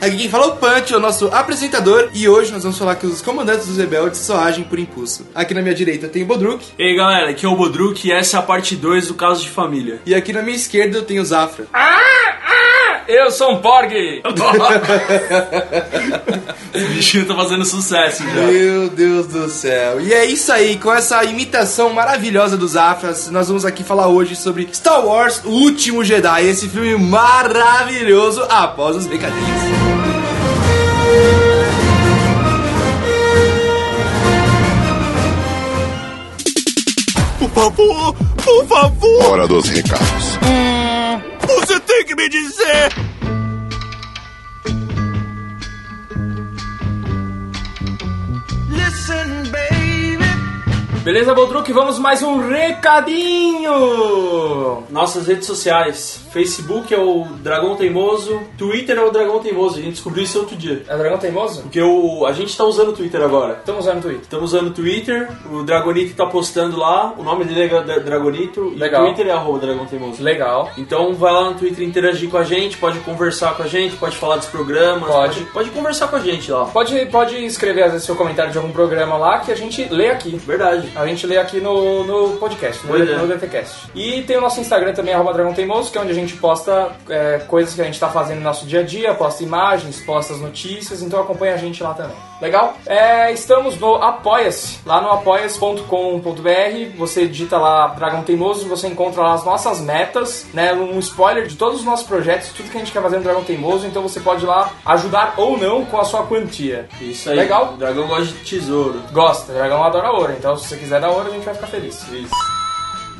Aqui quem fala é o Punch, o nosso apresentador. E hoje nós vamos falar que os comandantes dos rebeldes só agem por impulso. Aqui na minha direita tem o Bodruk. E aí galera, aqui é o Bodruk e essa é a parte 2 do caso de família. E aqui na minha esquerda eu tenho o Zafra. Eu sou um porg! Esse bichinho tá fazendo sucesso já. Meu Deus do céu. E é isso aí, com essa imitação maravilhosa dos Afras, nós vamos aqui falar hoje sobre Star Wars O Último Jedi, esse filme maravilhoso após os recadinhos. Por favor, por favor, Hora dos recados. você tem que me dizer. Beleza, Boldruck? Vamos mais um recadinho! Nossas redes sociais. Facebook é o Dragão Teimoso, Twitter é o Dragão Teimoso. A gente descobriu isso outro dia. É Dragão Teimoso? Porque o, a gente tá usando o Twitter agora. Estamos usando o Twitter. Estamos usando o Twitter, o Dragonito tá postando lá, o nome dele é Dra- Dragonito Legal. e o Twitter é arroba Dragão Teimoso. Legal. Então vai lá no Twitter interagir com a gente, pode conversar com a gente, pode falar dos programas, Pode. pode, pode conversar com a gente lá. Pode, pode escrever às vezes seu comentário de algum programa lá que a gente lê aqui. Verdade. A gente lê aqui no, no podcast, no, é. no DTCast. E tem o nosso Instagram também, arroba Dragão Teimoso, que é onde a gente posta é, coisas que a gente tá fazendo no nosso dia a dia, posta imagens, posta as notícias, então acompanha a gente lá também. Legal? É, estamos no Apoia-se, lá no apoia.com.br, você digita lá Dragão Teimoso, você encontra lá as nossas metas, né, um spoiler de todos os nossos projetos, tudo que a gente quer fazer no Dragão Teimoso, então você pode ir lá ajudar ou não com a sua quantia. Isso aí. Legal? O dragão gosta de tesouro. Gosta, o dragão adora ouro, então se você quiser dar ouro, a gente vai ficar feliz. Isso.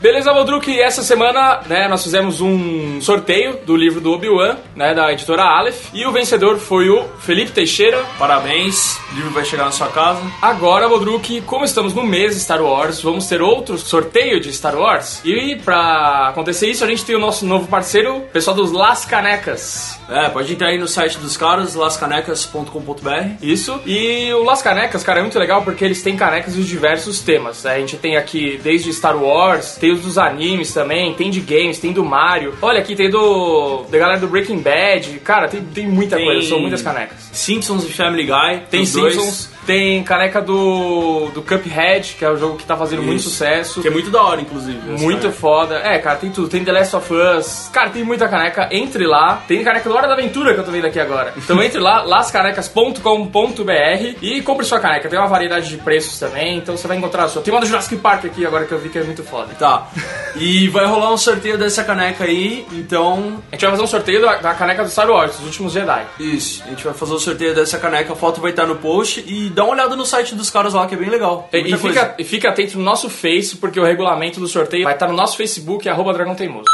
Beleza, Valdruc, essa semana, né, nós fizemos um sorteio do livro do Obi-Wan, né, da editora Aleph, e o vencedor foi o Felipe Teixeira. Parabéns, o livro vai chegar na sua casa. Agora, Valdruc, como estamos no mês Star Wars, vamos ter outro sorteio de Star Wars. E pra acontecer isso, a gente tem o nosso novo parceiro, o pessoal dos Las Canecas. É, pode entrar aí no site dos caras, lascanecas.com.br. Isso. E o Las Canecas, cara, é muito legal porque eles têm canecas de diversos temas. né? A gente tem aqui desde Star Wars, tem os dos animes também, tem de games, tem do Mario. Olha aqui, tem do. da galera do Breaking Bad. Cara, tem, tem muita Tem- coisa, são muitas canecas. Simpsons e Family Guy. Tem os dois, Simpsons, tem caneca do, do Cuphead, que é o jogo que tá fazendo muito Isso. sucesso. Que é muito da hora, inclusive. Muito caneca. foda. É, cara, tem tudo. Tem The Last of Us. Cara, tem muita caneca. Entre lá. Tem caneca do Hora da Aventura que eu tô vendo aqui agora. Então entre lá, lascanecas.com.br e compre sua caneca. Tem uma variedade de preços também, então você vai encontrar a sua. Tem uma do Jurassic Park aqui agora que eu vi que é muito foda. Tá. E vai rolar um sorteio dessa caneca aí, então. A gente vai fazer um sorteio da, da caneca do Star Wars, dos últimos Jedi. Isso, a gente vai fazer o sorteio dessa caneca, a foto vai estar no post e dá uma olhada no site dos caras lá que é bem legal. E, e fica, e fica atento no nosso Face, porque o regulamento do sorteio vai estar no nosso Facebook, arroba Dragão Teimoso.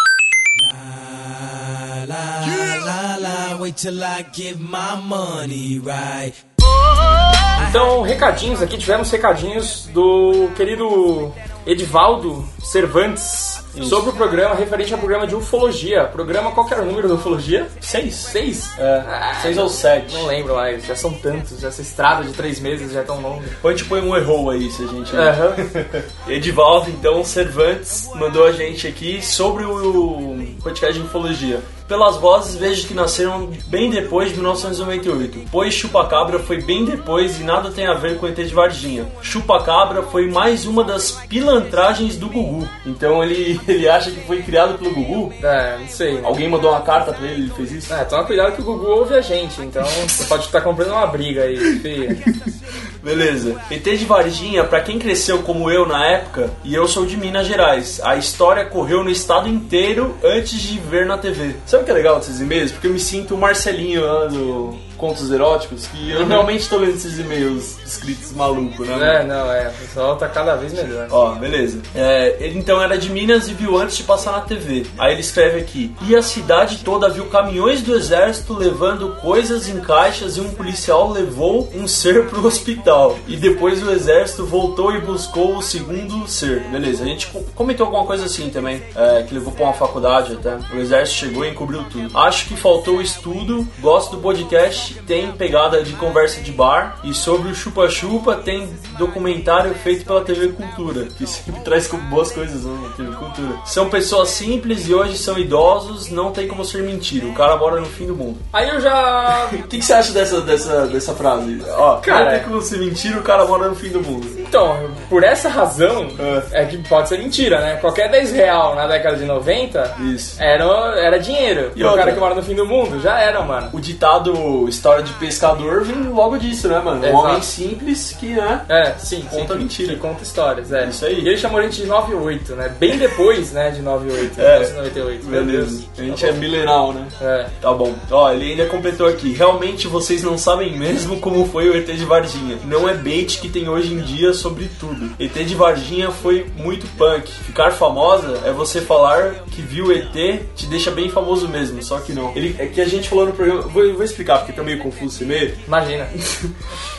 Então, recadinhos aqui, tivemos recadinhos do querido Edivaldo Cervantes sobre o programa referente ao programa de ufologia. Programa, qual era o número da ufologia? Seis? Seis? É, seis ou sete. Não lembro mais, já são tantos, essa estrada de três meses já é tão longa. Ou a gente põe um erro aí, se a gente. Aham. Edivaldo, então, Cervantes, mandou a gente aqui sobre o podcast de ufologia. Pelas vozes, vejo que nasceram bem depois de 1998, pois Chupacabra foi bem depois e nada tem a ver com o ET de Varginha. Chupacabra foi mais uma das pilantragens do Gugu. Então ele, ele acha que foi criado pelo Gugu? É, não sei. Alguém mandou uma carta pra ele, ele fez isso? É, toma cuidado que o Gugu ouve a gente, então você pode estar comprando uma briga aí, feia. Beleza. ET de Varginha, pra quem cresceu como eu na época, e eu sou de Minas Gerais, a história correu no estado inteiro antes de ver na TV. Sabe o que é legal desses e-mails? Porque eu me sinto o Marcelinho lá do Contos Eróticos, que eu realmente tô lendo esses e-mails escritos maluco, né? É, não, é, o pessoal tá cada vez melhor. Ó, beleza. É, ele então era de Minas e viu antes de passar na TV. Aí ele escreve aqui: E a cidade toda viu caminhões do exército levando coisas em caixas e um policial levou um ser pro hospital. E depois o exército voltou e buscou o segundo ser. Beleza, a gente co- comentou alguma coisa assim também, é, que levou pra uma faculdade até. O exército chegou e encobriu tudo. Acho que faltou estudo. Gosto do podcast, tem pegada de conversa de bar. E sobre o Chupa Chupa, tem documentário feito pela TV Cultura, que sempre traz boas coisas né, na TV Cultura. São pessoas simples e hoje são idosos, não tem como ser mentira. O cara mora no fim do mundo. Aí eu já. O que, que você acha dessa, dessa, dessa frase? Ó, Cara, não tem como ser mentira, o cara mora no fim do mundo. Então, por essa razão, é que pode ser mentira, né? Qualquer 10 real na década de 90 Isso. era, era dinheiro. E o cara que mora no fim do mundo já era, mano. O ditado história de pescador vem logo disso, né, mano? Um Exato. homem simples que, né? É, sim, Conta sim, mentira. Que conta histórias, é. Isso aí. E ele chamou a gente de 98, né? Bem depois, né, de 98, É. 1998. Meu Beleza. Deus. A gente é mileral, né? É. Tá bom. Ó, ele ainda completou aqui. Realmente vocês não sabem mesmo como foi o ET de Varginha. Não é bait que tem hoje em dia sobre tudo. ET de Varginha foi muito punk. Ficar famosa é você falar que viu ET te deixa bem famoso mesmo, só que não. Ele, é que a gente falou no programa. Vou, vou explicar porque tá meio confuso esse meio. Imagina.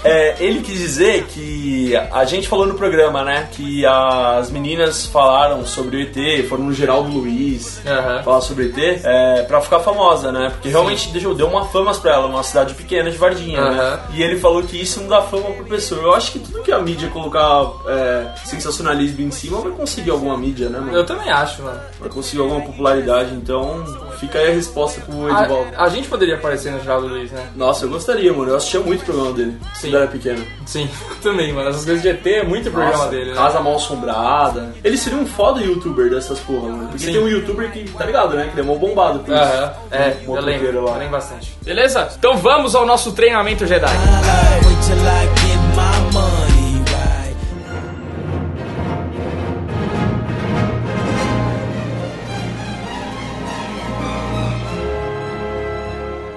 É, ele quis dizer que a gente falou no programa, né? Que as meninas falaram sobre o ET, foram no Geraldo Luiz Aham. falar sobre o ET, é, pra ficar famosa, né? Porque realmente deu, deu uma fama pra ela, uma cidade pequena de Varginha, né? Aham. E ele falou que isso não dá fama pro pessoa. Eu acho que tudo que a mídia colocar é, sensacionalismo em cima vai conseguir alguma mídia, né, mano? Eu também acho, mano. Vai conseguir alguma popularidade, então fica aí a resposta pro Edivaldo. A, a gente poderia aparecer no Geraldo Luiz, né? Nossa, eu gostaria, mano. Eu assistia muito o programa dele. Sim. Quando eu era pequeno. Sim, eu também, mano. Essas coisas de ET é muito programa Nossa, dele, né? Casa mal assombrada. Ele seria um foda youtuber dessas porra, mano. Porque Sim. tem um youtuber que, tá ligado, né? Que demorou bombado por isso. Aham, é, Um eu lembro, lá. eu lembro bastante. Beleza? Então vamos ao nosso treinamento Jedi.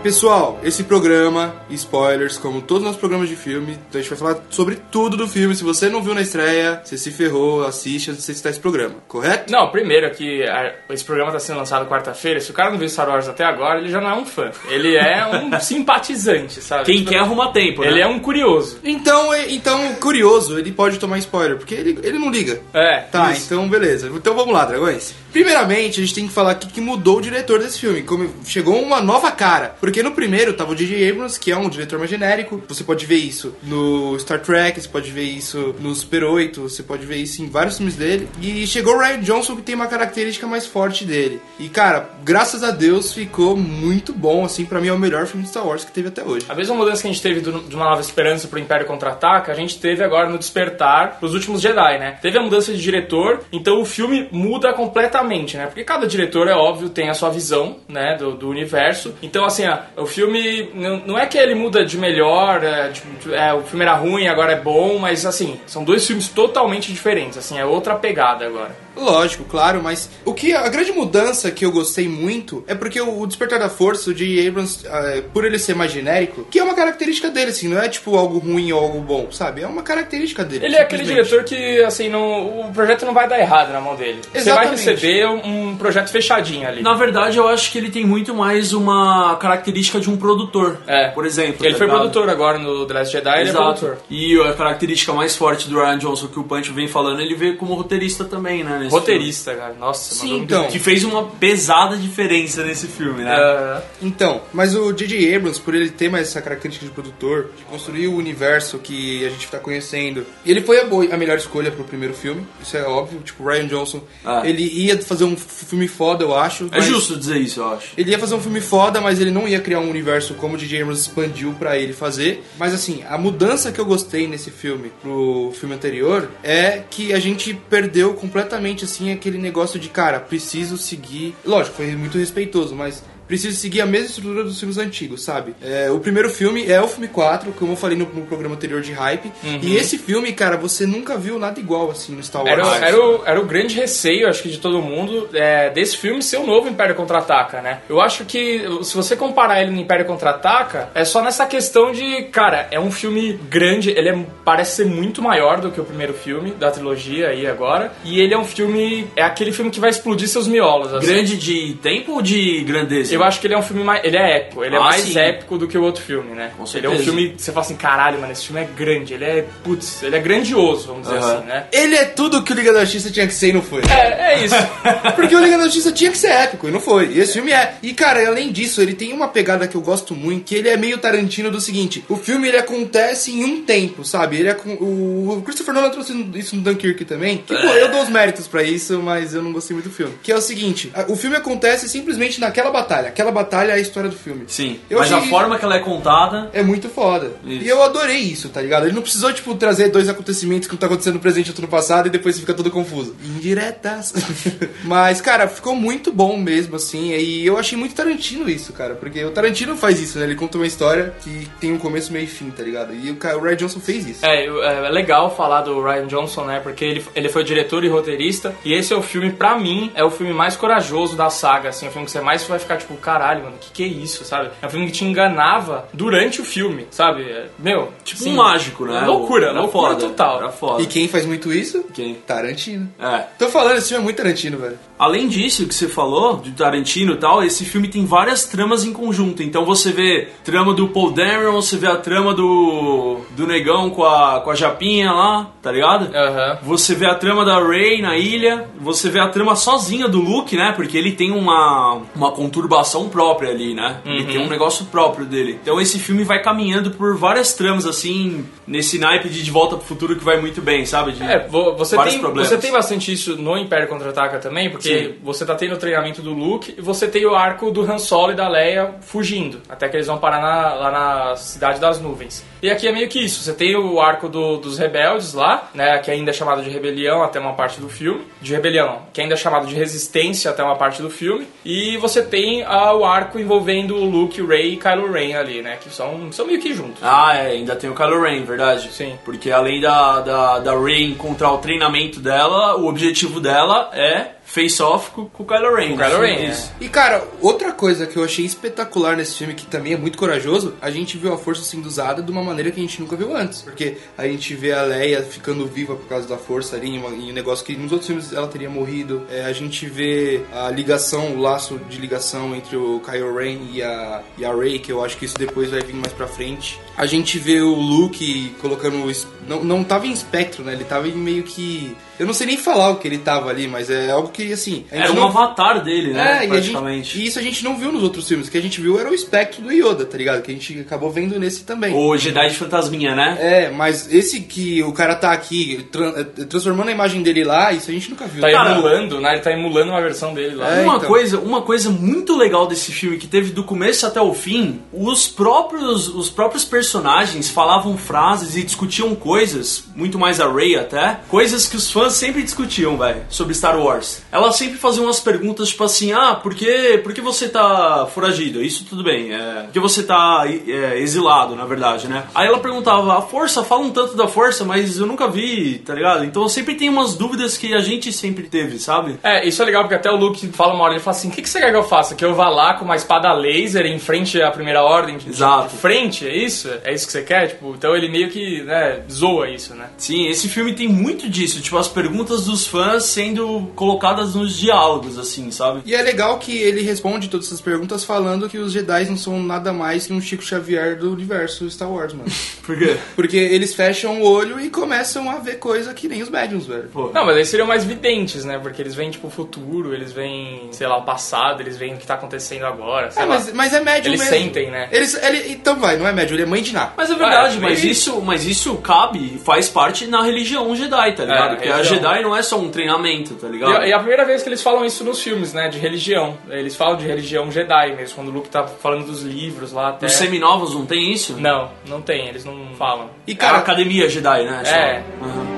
Pessoal, esse programa, spoilers, como todos os nossos programas de filme, então a gente vai falar sobre tudo do filme. Se você não viu na estreia, você se ferrou, assiste antes de assistir esse programa, correto? Não, primeiro que a- esse programa tá sendo lançado quarta-feira. Se o cara não viu Star Wars até agora, ele já não é um fã. Ele é um simpatizante, sabe? Quem Tipo, quer arruma tempo, né? Ele é um curioso. Então, é- então, curioso, ele pode tomar spoiler, porque ele, ele não liga. É, Tá, isso. então beleza. Então vamos lá, dragões. Primeiramente, a gente tem que falar aqui que mudou o diretor desse filme. Como chegou uma nova cara. Porque no primeiro tava o J.J. Abrams, que é um diretor mais genérico. Você pode ver isso no Star Trek, você pode ver isso no Super 8, você pode ver isso em vários filmes dele. E chegou o Ryan Johnson, que tem uma característica mais forte dele. E cara, graças a Deus ficou muito bom. Assim, pra mim é o melhor filme de Star Wars que teve até hoje. A mesma mudança que a gente teve do- de uma nova esperança pro Império Contra-Ataca, a gente teve agora no Despertar pros últimos Jedi, né? Teve a mudança de diretor, então o filme muda completamente, né? Porque cada diretor, é óbvio, tem a sua visão, né, do, do universo. Então, assim, ó, o filme não, é que ele muda de melhor, é, tipo, é, o filme era ruim, agora é bom, mas assim, são dois filmes totalmente diferentes, assim, é outra pegada agora. Lógico, claro, mas o que a grande mudança que eu gostei muito é porque o, Despertar da Força, o J.J. Abrams, ah, por ele ser mais genérico, que é uma característica dele, assim, não é tipo algo ruim ou algo bom, sabe? É uma característica dele. Ele é aquele diretor que, assim, não, o projeto não vai dar errado na mão dele. Você vai Exatamente. receber um, projeto fechadinho ali. Na verdade, eu acho que ele tem muito mais uma característica de um produtor. É. Por exemplo. Ele tá foi ligado? produtor agora no The Last Jedi, ele é Exato. produtor. E a característica mais forte do Ryan Johnson que o Punch vem falando, ele veio como roteirista também, né? Nesse Roteirista, cara. Nossa, Sim, então. filme. Que fez uma pesada diferença nesse filme, né? É, Então, mas o J.J. Abrams, por ele ter mais essa característica de produtor, de construir o universo que a gente tá conhecendo, ele foi a, boa, a melhor escolha pro primeiro filme, isso é óbvio. Tipo, o Ryan Johnson, Ah. ele ia fazer um filme foda, eu acho. É justo dizer isso, eu acho. Ele ia fazer um filme foda, mas ele não ia criar um universo como o J.J. Abrams expandiu pra ele fazer. Mas assim, a mudança que eu gostei nesse filme pro filme anterior é que a gente perdeu completamente assim aquele negócio de cara, preciso seguir. Lógico, foi muito respeitoso, mas preciso seguir a mesma estrutura dos filmes antigos, sabe? É, o primeiro filme é o filme 4, como eu falei no, no programa anterior de hype. E esse filme, cara, você nunca viu nada igual assim no Star Wars. Era, o- era, o, era o grande receio, acho que de todo mundo, é, desse filme ser o novo Império Contra-Ataca, né? Eu acho que, se você comparar ele no Império Contra-Ataca, é só nessa questão de, cara, é um filme grande, ele é- parece ser muito maior do que o primeiro filme da trilogia aí agora, e ele é um filme, é aquele filme que vai explodir seus miolos, assim. Grande de tempo ou de grandeza? eu acho que ele é um filme mais. Ele é épico, ele é Ah, mais sim. épico do que o outro filme, né? Com ele é um filme que você fala assim, caralho, mano, esse filme é grande, ele é. Putz, ele é grandioso, vamos dizer Aham. assim, né? Ele é tudo que o Liga da Justiça tinha que ser e não foi. É, é isso. Porque o Liga da Justiça tinha que ser épico e não foi. E esse filme é. E cara, além disso, ele tem uma pegada que eu gosto muito, que ele é meio Tarantino do seguinte: o filme ele acontece em um tempo, sabe? Ele é com. O Christopher Nolan trouxe isso no Dunkirk também. Que, pô, eu dou os méritos pra isso, mas eu não gostei muito do filme. Que é o seguinte: o filme acontece simplesmente naquela batalha. Aquela batalha é a história do filme. Sim. Eu Mas a forma que ela é contada. É muito foda. Isso. E eu adorei isso, tá ligado? Ele não precisou, tipo, trazer dois acontecimentos que um tá acontecendo no presente e outro no passado e depois fica todo confuso. Indiretas. Mas, cara, ficou muito bom mesmo, assim. E eu achei muito Tarantino isso, cara. Porque o Tarantino faz isso, né? Ele conta uma história que tem um começo, meio e fim, tá ligado? E o, cara, o Ryan Johnson fez isso. É, eu- é legal falar do Ryan Johnson, né? Porque ele, ele foi diretor e roteirista. E esse é o filme, pra mim, é o filme mais corajoso da saga, assim. É o filme que você mais vai ficar tipo, caralho, mano, que que é isso, sabe? É um filme que te enganava durante o filme, sabe? É, Meu, Tipo sim, um mágico, né? Loucura, Era loucura foda, total. Era foda. E quem faz muito isso? Quem? Tarantino. É. Tô falando, esse filme é muito Tarantino, velho. Além disso, que você falou, de Tarantino e tal, esse filme tem várias tramas em conjunto. Então você vê trama do Paul Dameron, você vê a trama do, do negão com a, com a japinha lá, tá ligado? Aham. Você vê a trama da Rey na ilha, você vê a trama sozinha do Luke, né? Porque ele tem uma, uma conturbação própria ali, né? Ele tem um negócio próprio dele. Então esse filme vai caminhando por várias tramas, assim, nesse naipe de De Volta pro Futuro que vai muito bem, sabe? De É, vo- você vários tem, problemas. você tem bastante isso no Império Contra-Ataca também, porque Sim. você tá tendo o treinamento do Luke e você tem o arco do Han Solo e da Leia fugindo, até que eles vão parar na- lá na Cidade das Nuvens. E aqui é meio que isso, você tem o arco do- dos rebeldes lá, né, que ainda é chamado de rebelião até uma parte do filme, de rebelião, que ainda é chamado de resistência até uma parte do filme, e você tem ah, o arco envolvendo o Luke, Rey e Kylo Ren ali, né, que são, são meio que juntos. Ah, é, ainda tem o Kylo Ren, verdade? Sim. Porque além da, da, da Rey encontrar o treinamento dela, o objetivo dela é face-off com, com o Kylo Ren. Com o Kylo Ren, Isso. E cara, outra coisa que eu achei espetacular nesse filme, que também é muito corajoso, a gente viu a força sendo usada de uma maneira que a gente nunca viu antes. Porque a gente vê a Leia ficando viva por causa da força ali, em uma- em um negócio que nos outros filmes ela teria morrido. É, a gente vê a ligação, o laço de ligação entre o Kylo Ren e a, e a Rey, que eu acho que isso depois vai vir mais pra frente. A gente vê o Luke colocando. Não, não tava em espectro, né? Ele tava em meio que. Eu não sei nem falar o que ele tava ali, mas é algo que assim. Era um não- avatar dele, né? é, e, praticamente. gente, e isso a gente não viu nos outros filmes. O que a gente viu era o espectro do Yoda, tá ligado? Que a gente acabou vendo nesse também. O Jedi de Fantasminha, né? É, mas esse que o cara tá aqui tran- eh, transformando a imagem dele lá, isso a gente nunca viu. Tá Cara, emulando, né, ele tá emulando uma versão dele lá. É, uma, então. coisa, uma coisa muito legal desse filme que teve do começo até o fim, os próprios, os próprios personagens falavam frases e discutiam coisas, muito mais a Rey até, coisas que os fãs sempre discutiam, velho, sobre Star Wars. Ela sempre fazia umas perguntas tipo assim: ah, por que, por que você tá foragido? Isso tudo bem, é, por que você tá é, exilado, na verdade, né? Aí ela perguntava: a força, fala um tanto da força, mas eu nunca vi, tá ligado? Então sempre tem umas dúvidas que a gente sempre teve, sabe? É, isso é legal porque até o Luke fala uma hora, ele fala assim, o que, que você quer que eu faça? Que eu vá lá com uma espada laser em frente à primeira ordem? Tipo, Exato. De frente, é isso? É isso que você quer? Tipo, então ele meio que, né, zoa isso, né? Sim, esse filme tem muito disso, tipo, as perguntas dos fãs sendo colocadas nos diálogos, assim, sabe? E é legal que ele responde todas essas perguntas falando que os Jedi não são nada mais que um Chico Xavier do universo Star Wars, mano. Por quê? Porque eles fecham o olho e começam a ver coisa que nem os médiums, velho. Pô, Não, mas eles seriam mais videntes, né? Porque eles veem, tipo, o futuro, eles veem, sei lá, o passado, eles veem o que tá acontecendo agora, sei É, lá. mas, mas é médium Eles mesmo. sentem, né? Eles, ele, então vai, não é médium, ele é mãe de Ná. Mas é verdade, Ah, mas e- isso, mas isso cabe, faz parte na religião Jedi, tá ligado? É, Porque a religião. Jedi não é só um treinamento, tá E, ligado? a- e a primeira vez que eles falam isso nos filmes, né? De religião. Eles falam de religião Jedi mesmo, quando o Luke tá falando dos livros lá até. Os seminovos não tem isso? Não, não tem, eles não falam. E É a cara, academia Jedi, né? É. Aham.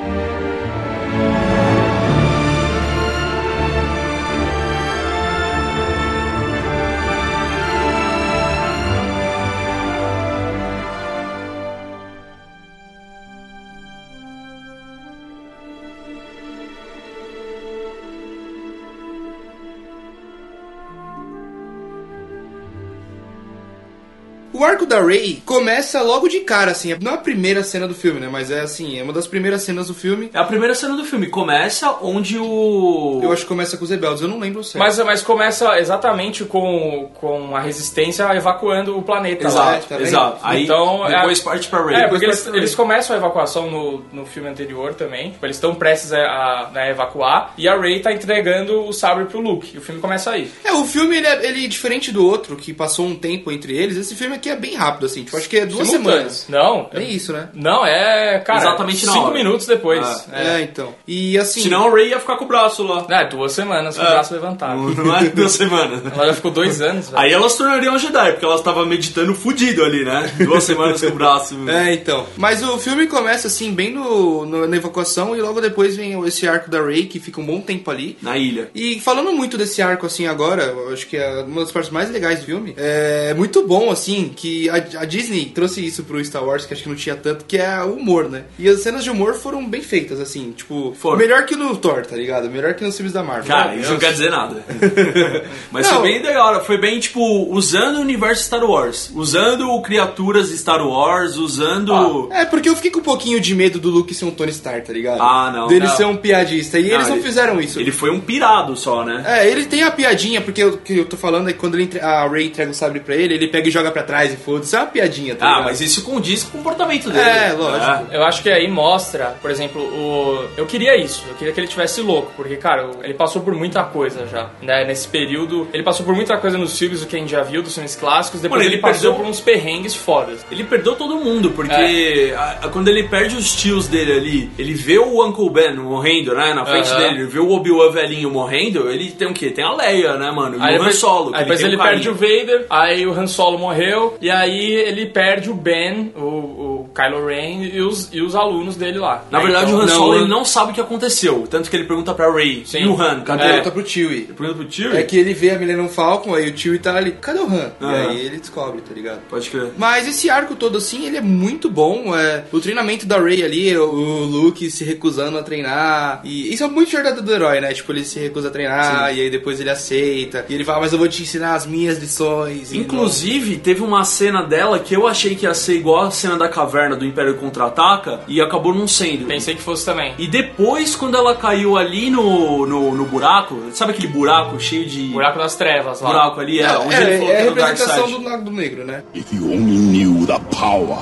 O arco da Rey começa logo de cara, assim. Não é a primeira cena do filme, né? Mas é assim, é uma das primeiras cenas do filme. É a primeira cena do filme. Começa onde o. Eu acho que começa com os rebeldes, eu não lembro certo. Mas, mas começa exatamente com, com a resistência evacuando o planeta lá. Exato, tá vendo? exato. Aí Então, depois é- parte pra Ray. É, porque eles, eles começam a evacuação no, no filme anterior também. Tipo, eles estão prestes a, a, né, evacuar. E a Rey tá entregando o sabre pro Luke. E o filme começa aí. É, o filme, ele, é, ele, diferente do outro, que passou um tempo entre eles, esse filme aqui é bem rápido, assim. Tipo, acho que é duas semanas. Não, Nem isso, né? não, é, cara, Exatamente na cinco hora. minutos depois. É. É. então. E assim. Senão o Ray ia ficar com o braço lá. É, duas semanas com o braço levantado. Não é duas semanas. Ela já ficou dois anos, velho. Aí elas tornariam Jedi, porque elas estavam meditando fudido ali, né? Duas semanas com o braço. É, então. Mas o filme começa assim, bem no, no- na evacuação, e logo depois vem esse arco da Rey, que fica um bom tempo ali. Na ilha. E falando muito desse arco assim agora, eu acho que é uma das partes mais legais do filme. É muito bom, assim, que a, a Disney trouxe isso pro Star Wars, que acho que não tinha tanto, que é o humor, né? E as cenas de humor foram bem feitas, assim, tipo, Foram. melhor que no Thor, tá ligado? Melhor que nos filmes da Marvel. Cara, isso não quer dizer nada. Mas Não. foi bem legal. Foi bem, tipo, usando o universo Star Wars. Usando criaturas Star Wars, usando. É, porque eu fiquei com um pouquinho de medo do Luke ser um Tony Stark, tá ligado? Ah, não. Dele Não. ser um piadista. E eles não ele- fizeram isso. Ele foi um pirado só, né? É, ele tem a piadinha, porque o que eu tô falando é que quando ele a Ray entrega o sabre pra ele, ele pega e joga pra trás e foda-se. É uma piadinha, tá Ah, ligado? mas isso condiz com o comportamento dele. É, lógico. Eu acho que aí mostra, por exemplo, o. Eu queria isso, eu queria que ele tivesse louco, porque, cara, ele passou por muita coisa já, né? Nesse período. Ele passou por muita coisa nos filmes, o que a gente já viu, dos filmes clássicos, depois Mano, ele, ele passou perdeu- por uns perrengues fodas. Ele perdeu todo mundo, porque a- a- quando ele perde os tios dele ali, ele vê o Uncle Ben morrendo, né? Na frente dele, ele vê o Obi-Wan velhinho morrendo, ele tem o quê? Tem a Leia, né, mano? E Aí o Han Solo. aí depois ele um perde o. Vader, aí o Han Solo morreu, e aí ele perde o Ben, o, o Kylo Ren e os, e os alunos dele lá. Na né? verdade, Então, o Han não, Solo eu- ele não sabe o que aconteceu. Tanto que ele pergunta pra Ray Sim. e o Han, cadê? Ele É. volta pro Chewie. Ele pergunta pro tio? É que ele vê a Millennium Falcon, aí o Chewie tá ali, cadê o Han? E Aham. aí ele descobre, tá ligado? Pode crer. Mas esse arco todo assim, ele é muito bom. É, o treinamento da Rey ali, o, o Luke se recusando a treinar. E isso é muito jornada do herói, né? Tipo, ele se recusa a treinar e aí depois ele aceita. E ele fala, mas eu vou te ensinar as minhas lições. E Inclusive, teve uma cena dela que eu achei que ia ser igual a cena da caverna do Império Contra-Ataca e acabou não sendo. Pensei que fosse também. E depois, quando ela caiu ali no, no, no buraco, sabe aquele buraco cheio de. Buraco das Trevas lá. buraco ali? É, onde é, ele falou é que a representação do Lago Negro, né? If you only knew the power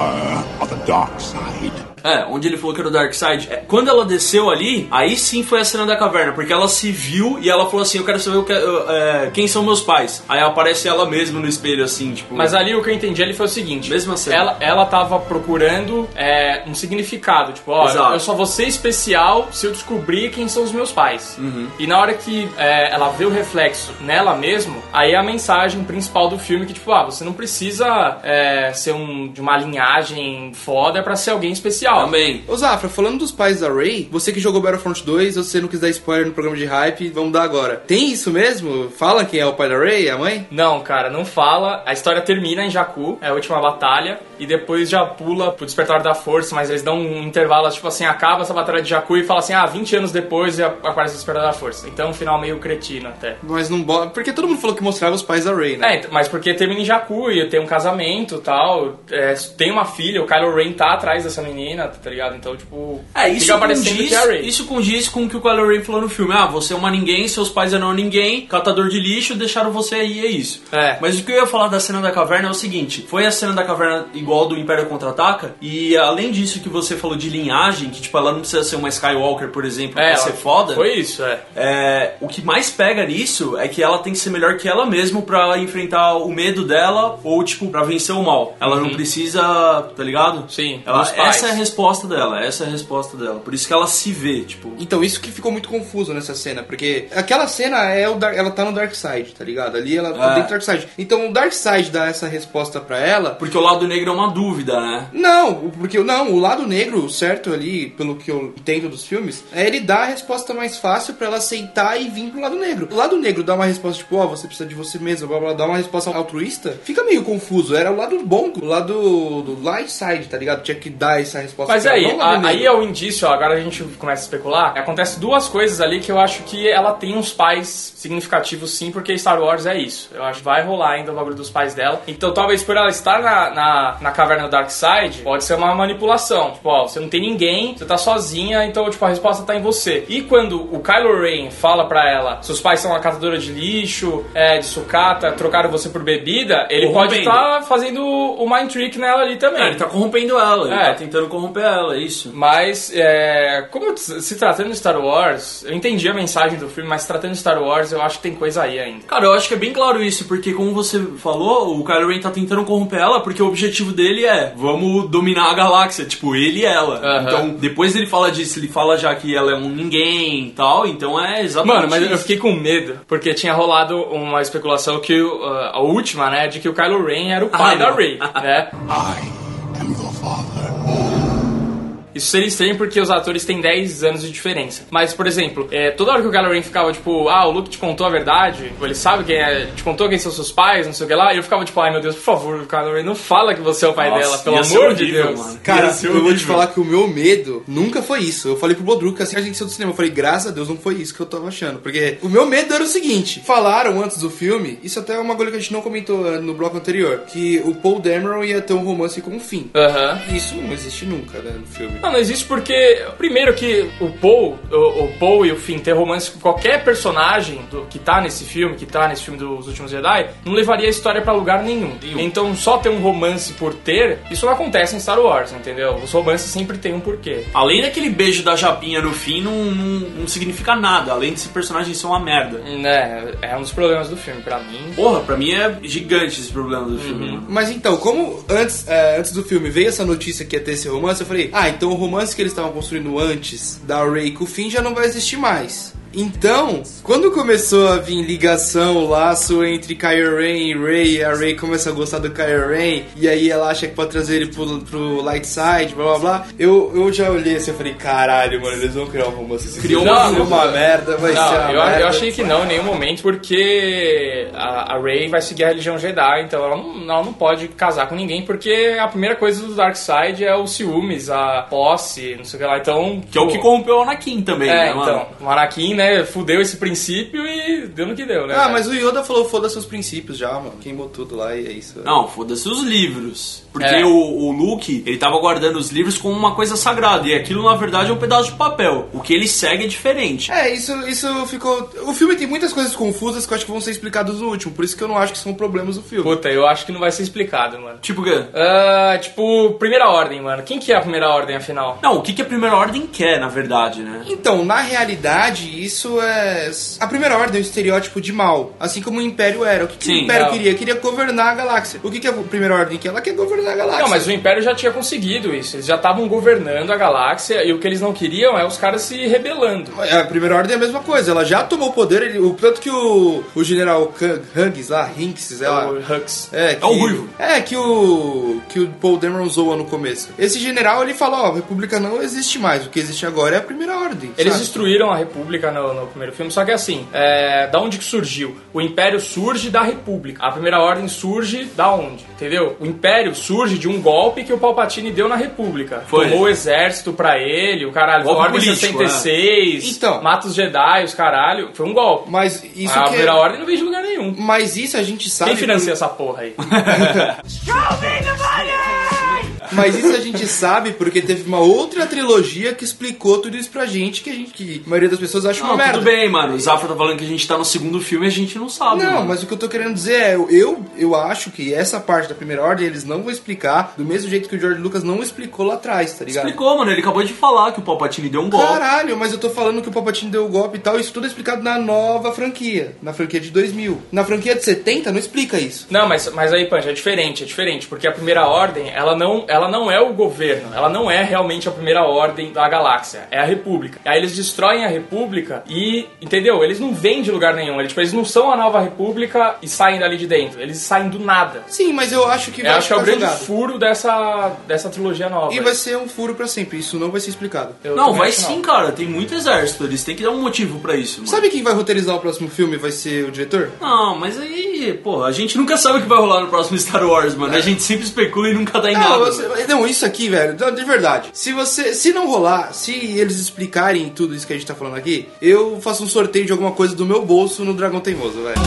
of the dark side. É, onde ele falou que era o Dark Side. É, quando ela desceu ali, aí sim foi a cena da caverna, porque ela se viu e ela falou assim: Eu quero saber que- é, quem são meus pais. Aí aparece ela mesma no espelho, assim, tipo. Mas ali o que eu entendi ali foi o seguinte: Mesma cena. ela, ela tava procurando é, um significado, tipo, ó, Exato. eu só vou ser especial se eu descobrir quem são os meus pais. Uhum. E na hora que é, ela vê o reflexo nela mesmo, aí é a mensagem principal do filme que, tipo, ah, você não precisa é, ser um, de uma linhagem foda pra ser alguém especial. Também. Ô Zafra, falando dos pais da Ray, você que jogou Battlefront 2, você não quis dar spoiler no programa de hype, vamos dar agora. Tem isso mesmo? Fala quem é o pai da Ray, a mãe? Não, cara, não fala. A história termina em Jakku, é a última batalha, e depois já pula pro Despertar da Força, mas eles dão um intervalo, tipo assim, acaba essa batalha de Jakku e fala assim, ah, 20 anos depois e aparece o Despertar da Força. Então, um final meio cretino até. Mas não bota. Porque todo mundo falou que mostrava os pais da Ray, né? É, ent- mas porque termina em Jakku e tem um casamento e tal, é, tem uma filha, o Kylo Ren tá atrás dessa menina, tá ligado? Então, tipo, É, isso condiz, isso condiz com o que o Kylo Ren falou no filme. Ah, você é uma ninguém, seus pais eram ninguém, catador de lixo, deixaram você aí, é isso. É. Mas o que eu ia falar da cena da caverna é o seguinte: foi a cena da caverna igual do Império Contra-Ataca, e além disso que você falou de linhagem, que tipo, ela não precisa ser uma Skywalker, por exemplo, É, pra ser foda. Foi isso, é. É, o que mais pega nisso é que ela tem que ser melhor que ela mesma pra enfrentar o medo dela ou, tipo, pra vencer o mal. Ela não precisa, tá ligado? Uhum. Sim, Ela, essa é a resposta dela, essa é a resposta dela. Por isso que ela se vê, tipo. Então, isso que ficou muito confuso nessa cena, porque aquela cena é o Dark- ela tá no Dark Side, tá ligado? Ali ela tá É. dentro do Dark Side. Então o Dark Side dá essa resposta pra ela. Porque o lado negro é uma dúvida, né? Não, porque não, o lado negro, certo ali, pelo que eu entendo dos filmes, é ele dar a resposta mais fácil pra ela aceitar e vir pro lado negro. O lado negro dá uma resposta tipo, ó, você precisa de você mesmo, blá blá, dá uma resposta altruísta, fica meio confuso. Era o lado bom, o lado do light side, tá ligado? Tinha que dar essa resposta resposta. Mas aí, a- aí é o indício, ó, agora a gente começa a especular. Acontece duas coisas ali que eu acho que ela tem uns pais significativos sim, porque Star Wars é isso. Eu acho que vai rolar ainda o bagulho dos pais dela. Então talvez por ela estar na, na, na caverna do Dark Side, pode ser uma manipulação. Tipo, ó, você não tem ninguém, você tá sozinha, então tipo, a resposta tá em você. E quando o Kylo Ren fala pra ela, seus pais são uma catadora de lixo, é, de sucata, trocaram você por bebida, ele pode estar fazendo o mind trick nela ali também. É, ele tá corrompendo ela, ele É. tá tentando corromper ela, é isso. Mas, é, como se tratando de Star Wars, eu entendi a mensagem do filme, mas se tratando de Star Wars, eu acho que tem coisa aí ainda. Cara, eu acho que é bem claro isso, porque como você falou, o Kylo Ren tá tentando corromper ela, porque o objetivo dele é, vamos dominar a galáxia, tipo, ele e ela. Então, depois ele fala disso, ele fala já que ela é um ninguém e tal, então é exatamente Mano, mas eu isso. fiquei com medo, porque tinha rolado uma especulação que, o- a última, né, de que o Kylo Ren era o pai Ah, da. Rey, né? Isso seria estranho porque os atores têm 10 anos de diferença. Mas, por exemplo, é, toda hora que o Kylo Ren ficava, tipo, ah, o Luke te contou a verdade, ou ele sabe quem é, te contou quem são seus pais, não sei o que lá, e eu ficava tipo, ai meu Deus, por favor, Kylo Ren, não fala que você é o pai Nossa, dela, pelo amor de horrível, Deus. mano. Cara, eu vou te falar que o meu medo nunca foi isso. Eu falei pro Bodruca assim que a gente saiu do cinema. Eu falei, graças a Deus não foi isso que eu tava achando. Porque o meu medo era o seguinte: falaram antes do filme, isso até é uma coisa que a gente não comentou eh, no bloco anterior, que o Paul Dameron ia ter um romance com o Finn. Aham. Isso não existe nunca, né, no filme. Não, não existe porque, primeiro que o Paul, o, o Paul e o Finn ter romance com qualquer personagem do- que tá nesse filme, que tá nesse filme dos Últimos Jedi, não levaria a história pra lugar nenhum. Então só ter um romance por ter, isso não acontece em Star Wars, entendeu? Os romances sempre têm um porquê. Além daquele beijo da Japinha no fim, não, não, não significa nada, além desse personagem ser uma merda. Né, é um dos problemas do filme, pra mim. Porra, pra mim é gigante esse problema do filme. mano. Mas então, como antes, é, antes do filme veio essa notícia que ia ter esse romance, eu falei, ah, então o romance que eles estavam construindo antes da Rey com o Finn já não vai existir mais. Então, quando começou a vir ligação, laço entre Kylo Ren e Rey, e a Rey começa a gostar do Kylo Ren, e aí ela acha que pode trazer ele pro, pro light side, blá blá blá, eu, eu já olhei assim e falei, caralho, mano, eles vão criar um romance. Esse Criou filme uma- ser merda, vai ser uma Não, eu, merda. eu achei que não em nenhum momento, porque a, a Rey vai seguir a religião Jedi, então ela não, ela não pode casar com ninguém, porque a primeira coisa do Dark Side é os ciúmes, a posse, não sei o que lá. Então. Que é o pô, que corrompeu o Anakin também, É, né, mano? então. O Anakin, né, fudeu esse princípio e deu no que deu, né? Ah, mas o Yoda falou, foda-se os princípios já, mano. Queimou tudo lá e é isso. Não, foda-se os livros. Porque É. o, o Luke, ele tava guardando os livros como uma coisa sagrada. E aquilo, na verdade, é um pedaço de papel. O que ele segue é diferente. É, isso, isso ficou. O filme tem muitas coisas confusas que eu acho que vão ser explicadas no último, por isso que eu não acho que são problemas do filme. Puta, eu acho que não vai ser explicado, mano. Tipo o quê? Ah, tipo, primeira ordem, mano. Quem que é a primeira ordem, afinal? Não, o que, que a Primeira Ordem quer, na verdade, né? Então, na realidade, isso é. A primeira ordem é um estereótipo de mal, assim como o Império era. O que, que Sim, o Império não. queria? Queria governar a galáxia. O que, que a primeira ordem quer? Ela quer governar a galáxia. Não, mas o Império já tinha conseguido isso. Eles já estavam governando a galáxia e o que eles não queriam é os caras se rebelando. A primeira ordem é a mesma coisa, ela já tomou poder, ele- o tanto que o, o general Huggs lá, Hinks, ela, O Hux. É, que, o ruivo. É, que o que o Paul Dameron zoa no começo. Esse general, ele fala, ó, a república não existe mais, o que existe agora é a primeira ordem. Eles sabe? destruíram a República no, no primeiro filme, só que assim, é, da onde que surgiu? O Império surge da República. A Primeira Ordem surge da onde? Entendeu? O Império surge de um golpe que o Palpatine deu na República. Foi. Tomou o exército pra ele, o caralho, Golpe Ordem político, 66, Então. mata os Jedi, os caralho. Foi um golpe. Mas isso a que Primeira é... Ordem não veio de lugar nenhum. Mas isso a gente sabe... Quem financia essa porra aí? Mas isso a gente sabe porque teve uma outra trilogia que explicou tudo isso pra gente, que a gente, que a maioria das pessoas acha Não, uma merda. tudo bem, mano. O Zafra tá falando que a gente tá no segundo filme e a gente não sabe. Não, mano. mas o que eu tô querendo dizer é, eu, eu acho que essa parte da primeira ordem eles não vão explicar do mesmo jeito que o George Lucas não explicou lá atrás, tá ligado? Explicou, mano. Ele acabou de falar que o Palpatine deu um golpe. Caralho, mas eu tô falando que o Palpatine deu o golpe e tal, isso tudo é explicado na nova franquia, na franquia de 2000. Na franquia de 70 não explica isso. Não, mas, mas aí, Pancho, é diferente, é diferente, porque a primeira ordem, ela não, ela não é o governo, ela não é realmente a primeira ordem da galáxia, é a república. Aí eles destroem a república e, entendeu? Eles não vêm de lugar nenhum, eles, tipo, eles não são a nova república e saem dali de dentro, eles saem do nada. Sim, mas eu acho que Eu vai acho que é o grande jogado. furo dessa, dessa trilogia nova. E vai ser um furo pra sempre, isso não vai ser explicado. Eu Não, vai sim, cara. Tem muito exército. Eles têm que dar um motivo pra isso, mano. Sabe quem vai roteirizar o próximo filme? Vai ser o diretor? Não, mas aí, pô, a gente nunca sabe o que vai rolar no próximo Star Wars, mano. A gente sempre especula e nunca dá em nada. Não, mano. você- não, isso aqui, velho, de verdade. Se você, se não rolar, se eles explicarem tudo isso que a gente tá falando aqui, eu faço um sorteio de alguma coisa do meu bolso no Dragão Teimoso, velho.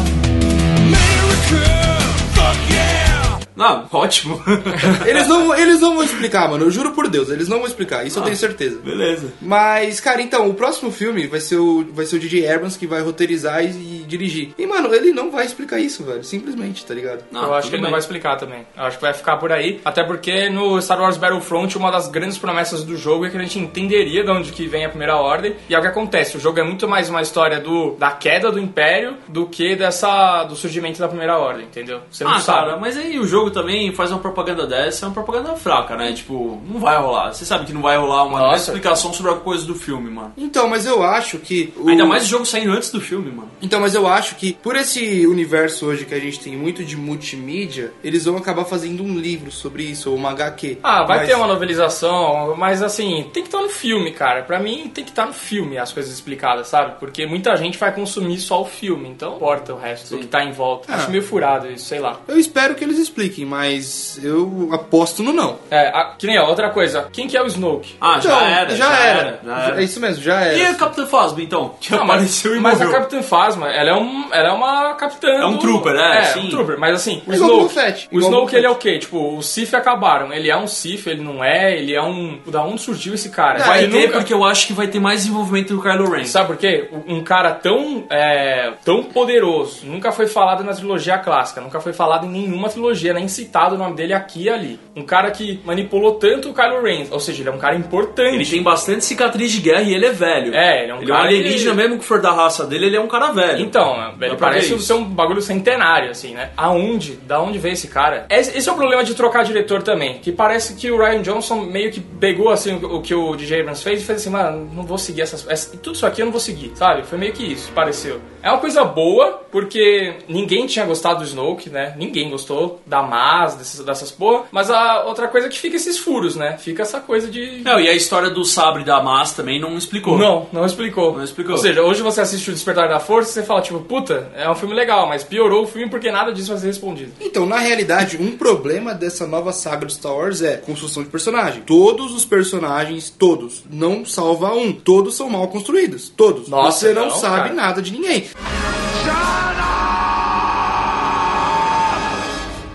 Não, ótimo. Eles não, eles não vão explicar, mano. Eu juro por Deus, eles não vão explicar. Isso eu tenho certeza. Beleza. Mas, cara, então, o próximo filme vai ser o, vai ser o DJ Abrams que vai roteirizar e, e dirigir. E, mano, ele não vai explicar isso, velho. Simplesmente, tá ligado? Não, eu acho que ele não bem. vai explicar também. Eu acho que vai ficar por aí. Até porque no Star Wars Battlefront, uma das grandes promessas do jogo é que a gente entenderia de onde que vem a Primeira Ordem. E é o que acontece. O jogo é muito mais uma história do, da queda do Império do que dessa do surgimento da Primeira Ordem, entendeu? Você não Ah, sabe. cara, mas aí o jogo também faz uma propaganda dessa, é uma propaganda fraca, né? Tipo, não vai rolar. Você sabe que não vai rolar uma Nossa. explicação sobre a coisa do filme, mano. Então, mas eu acho que. o- Ainda mais o jogo saindo antes do filme, mano. Então, mas eu acho que por esse universo hoje que a gente tem muito de multimídia, eles vão acabar fazendo um livro sobre isso, ou uma HQ. Ah, vai Mas- ter uma novelização, mas assim, tem que estar no filme, cara. Pra mim, tem que estar no filme as coisas explicadas, sabe? Porque muita gente vai consumir só o filme, então não importa o resto do que tá em volta. Ah. Acho meio furado isso, sei lá. Eu espero que eles expliquem, mas eu aposto no não. É, a- que nem ó, outra coisa. Quem que é o Snoke? Ah, Então, já era. já, era. já era. É isso mesmo, já era. E a Capitã Phasma, então? Que Não, mas, apareceu e mas a morreu. Capitã Phasma, ela é, um, ela é uma capitã. É um do- trooper, é, É, sim. um trooper. Mas assim, o É igual o Snoke. Fett, O Snoke, ele é o quê? Tipo, os Sith acabaram. Ele é um Sith, ele não é, ele é um. Da onde surgiu esse cara? Ah, Vai ter, nunca- porque eu acho que vai ter mais desenvolvimento do Kylo Ren. Sabe por quê? Um cara tão, é, tão poderoso, nunca foi falado na trilogia clássica, nunca foi falado em nenhuma trilogia, nem citado o nome dele aqui e ali. Um cara que manipulou tanto o Kylo Ren, ou seja, ele é um cara importante. Ele tem bastante cicatriz de guerra e ele é velho. É, ele é um ele é um cara alienígena, que- mesmo que for da raça dele, ele é um cara velho. Então, ele Dá pra parece ser um bagulho centenário, assim, né? Aonde? Da onde veio esse cara? Esse é o problema de trocar diretor também. Que parece que o Ryan Johnson meio que pegou, assim, o o que o DJ Abrams fez e fez assim, mano, não vou seguir essas... essa- tudo isso aqui eu não vou seguir, sabe? Foi meio que isso, pareceu. É uma coisa boa, porque ninguém tinha gostado do Snoke, né? Ninguém gostou da Maz, dessas, dessas porra. Mas a outra coisa é que fica esses furos, né? Fica essa coisa de... Não, e a história do sabre da Maz também não explicou. Não, não explicou. Não explicou. Ou seja, hoje você assiste o Despertar da Força e você fala, tipo, puta, é um filme legal, mas piorou o filme porque nada disso vai ser respondido. Então, na realidade, um problema dessa nova saga do Star Wars é construção de personagem. Todos os personagens, todos, não salva um. Todos são mal construídos. Todos. Nossa, Você não, não, sabe cara. nada de ninguém.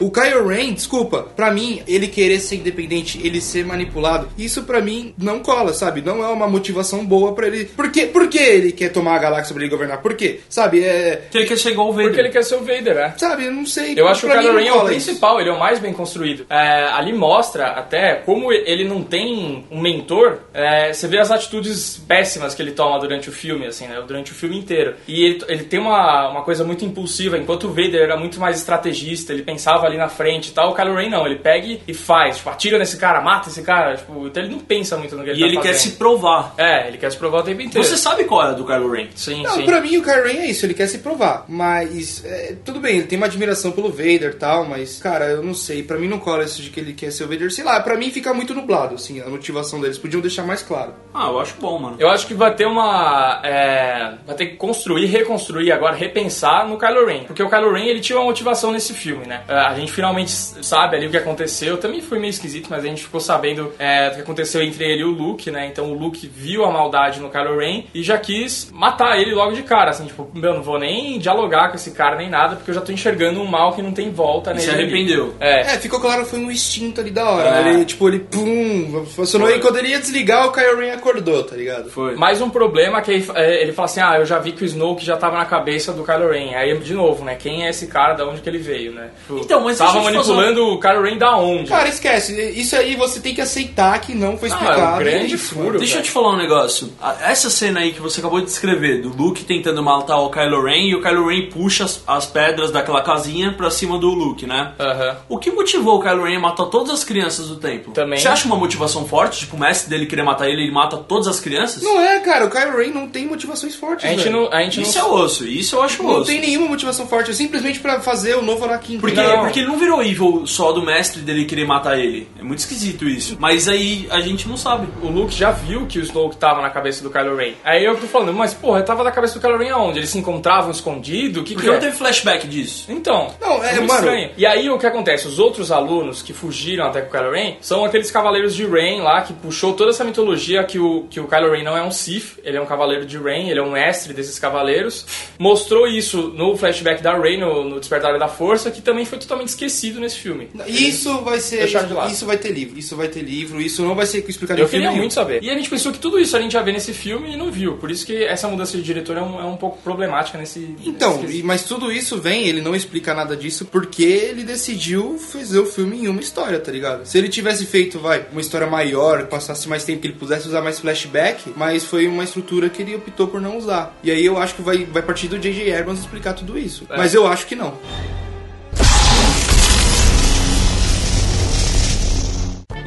O Kylo Ren, desculpa, pra mim, ele querer ser independente, ele ser manipulado, isso pra mim não cola, sabe? Não é uma motivação boa pra ele. Por que, por que ele quer tomar a galáxia pra ele governar? Por quê? Sabe? É. Que ele quer ser igual o Vader. Porque ele quer ser o Vader, né? Sabe, eu não sei. Eu acho que o Kylo Ren é o cola isso. principal, ele é o mais bem construído. É, ali mostra até como ele não tem um mentor, é, você vê as atitudes péssimas que ele toma durante o filme, assim, né? Durante o filme inteiro. E ele, ele tem uma, uma coisa muito impulsiva, enquanto o Vader era muito mais estrategista, ele pensava ali na frente e tal, o Kylo Ren não, ele pega e faz, tipo, atira nesse cara, mata esse cara, tipo, então ele não pensa muito no que ele E tá ele quer fazendo. se provar. É, ele quer se provar o tempo inteiro. Você sabe qual é do Kylo Ren? Sim, Não, sim. pra mim o Kylo Ren é isso, ele quer se provar. Mas, é, tudo bem, ele tem uma admiração pelo Vader e tal, mas, cara, eu não sei. Pra mim não cola isso de que ele quer ser o Vader. Sei lá, pra mim fica muito nublado, assim, a motivação deles. Podiam deixar mais claro. Ah, eu acho bom, mano. Eu acho que vai ter uma. é, vai ter que construir, reconstruir agora, repensar no Kylo Ren. Porque o Kylo Ren ele tinha uma motivação nesse filme, né? É, A gente finalmente sabe ali o que aconteceu. Também foi meio esquisito, mas a gente ficou sabendo é, do que aconteceu entre ele e o Luke, né? Então o Luke viu a maldade no Kylo Ren e já quis matar ele logo de cara. Assim, tipo, meu, não vou nem dialogar com esse cara nem nada, porque eu já tô enxergando um mal que não tem volta E nele. se arrependeu. É. É, ficou claro que foi um instinto ali da hora. É. Ele, tipo, ele pum, funcionou. Foi. E quando ele ia desligar, o Kylo Ren acordou, tá ligado? Foi. Mais um problema que ele, é, ele fala assim: ah, eu já vi que o Snoke já tava na cabeça do Kylo Ren. Aí, de novo, né? Quem é esse cara, da onde que ele veio, né? Então, mas Tava eu fazer manipulando o Kylo Ren da onde? Cara, esquece. Isso aí você tem que aceitar que não foi Ah, explicado. é um grande É furo. Deixa eu velho. te falar um negócio. Essa cena aí que você acabou de descrever, do Luke tentando matar o Kylo Ren e o Kylo Ren puxa as, as pedras daquela casinha pra cima do Luke, né? Aham. O que motivou o Kylo Ren a matar todas as crianças do templo? Também. Você acha uma motivação forte? Tipo, o mestre dele querer matar ele, ele mata todas as crianças? Não é, cara. O Kylo Ren não tem motivações fortes, A gente velho. não. A gente Isso não... é osso, isso eu acho Não osso. tem nenhuma motivação forte. É simplesmente pra fazer o novo Anakin. Porque, Não, porque Porque ele não virou evil só do mestre dele querer matar ele. É muito esquisito isso. Mas aí a gente não sabe. O Luke já viu que o Snoke tava na cabeça do Kylo Ren. Aí eu tô falando, mas porra, tava na cabeça do Kylo Ren aonde? Eles se encontravam escondido? Que, Porque que não é? teve flashback disso. Então, Não, é, muito mano- estranho. E aí o que acontece? Os outros alunos que fugiram até com o Kylo Ren são aqueles cavaleiros de Ren lá que puxou toda essa mitologia que o, que o Kylo Ren não é um Sith, ele é um cavaleiro de Ren, ele é um mestre desses cavaleiros. Mostrou isso no flashback da Rey, no, no Despertar da Força, que também foi totalmente esquecido nesse filme. Isso vai ser. Isso vai ter livro. Isso vai ter livro. Isso não vai ser explicado Eu em filme queria nenhum. muito saber. E a gente pensou que tudo isso a gente ia ver nesse filme e não viu. Por isso que essa mudança de diretor é um, é um pouco problemática nesse. Então, nesse mas tudo isso vem, ele não explica nada disso porque ele decidiu fazer o filme em uma história, tá ligado? Se ele tivesse feito, vai, uma história maior, passasse mais tempo, que ele pudesse usar mais flashback, mas foi uma estrutura que ele optou por não usar. E aí eu acho que vai, vai partir do J.J. Abrams explicar tudo isso. É. Mas eu acho que não.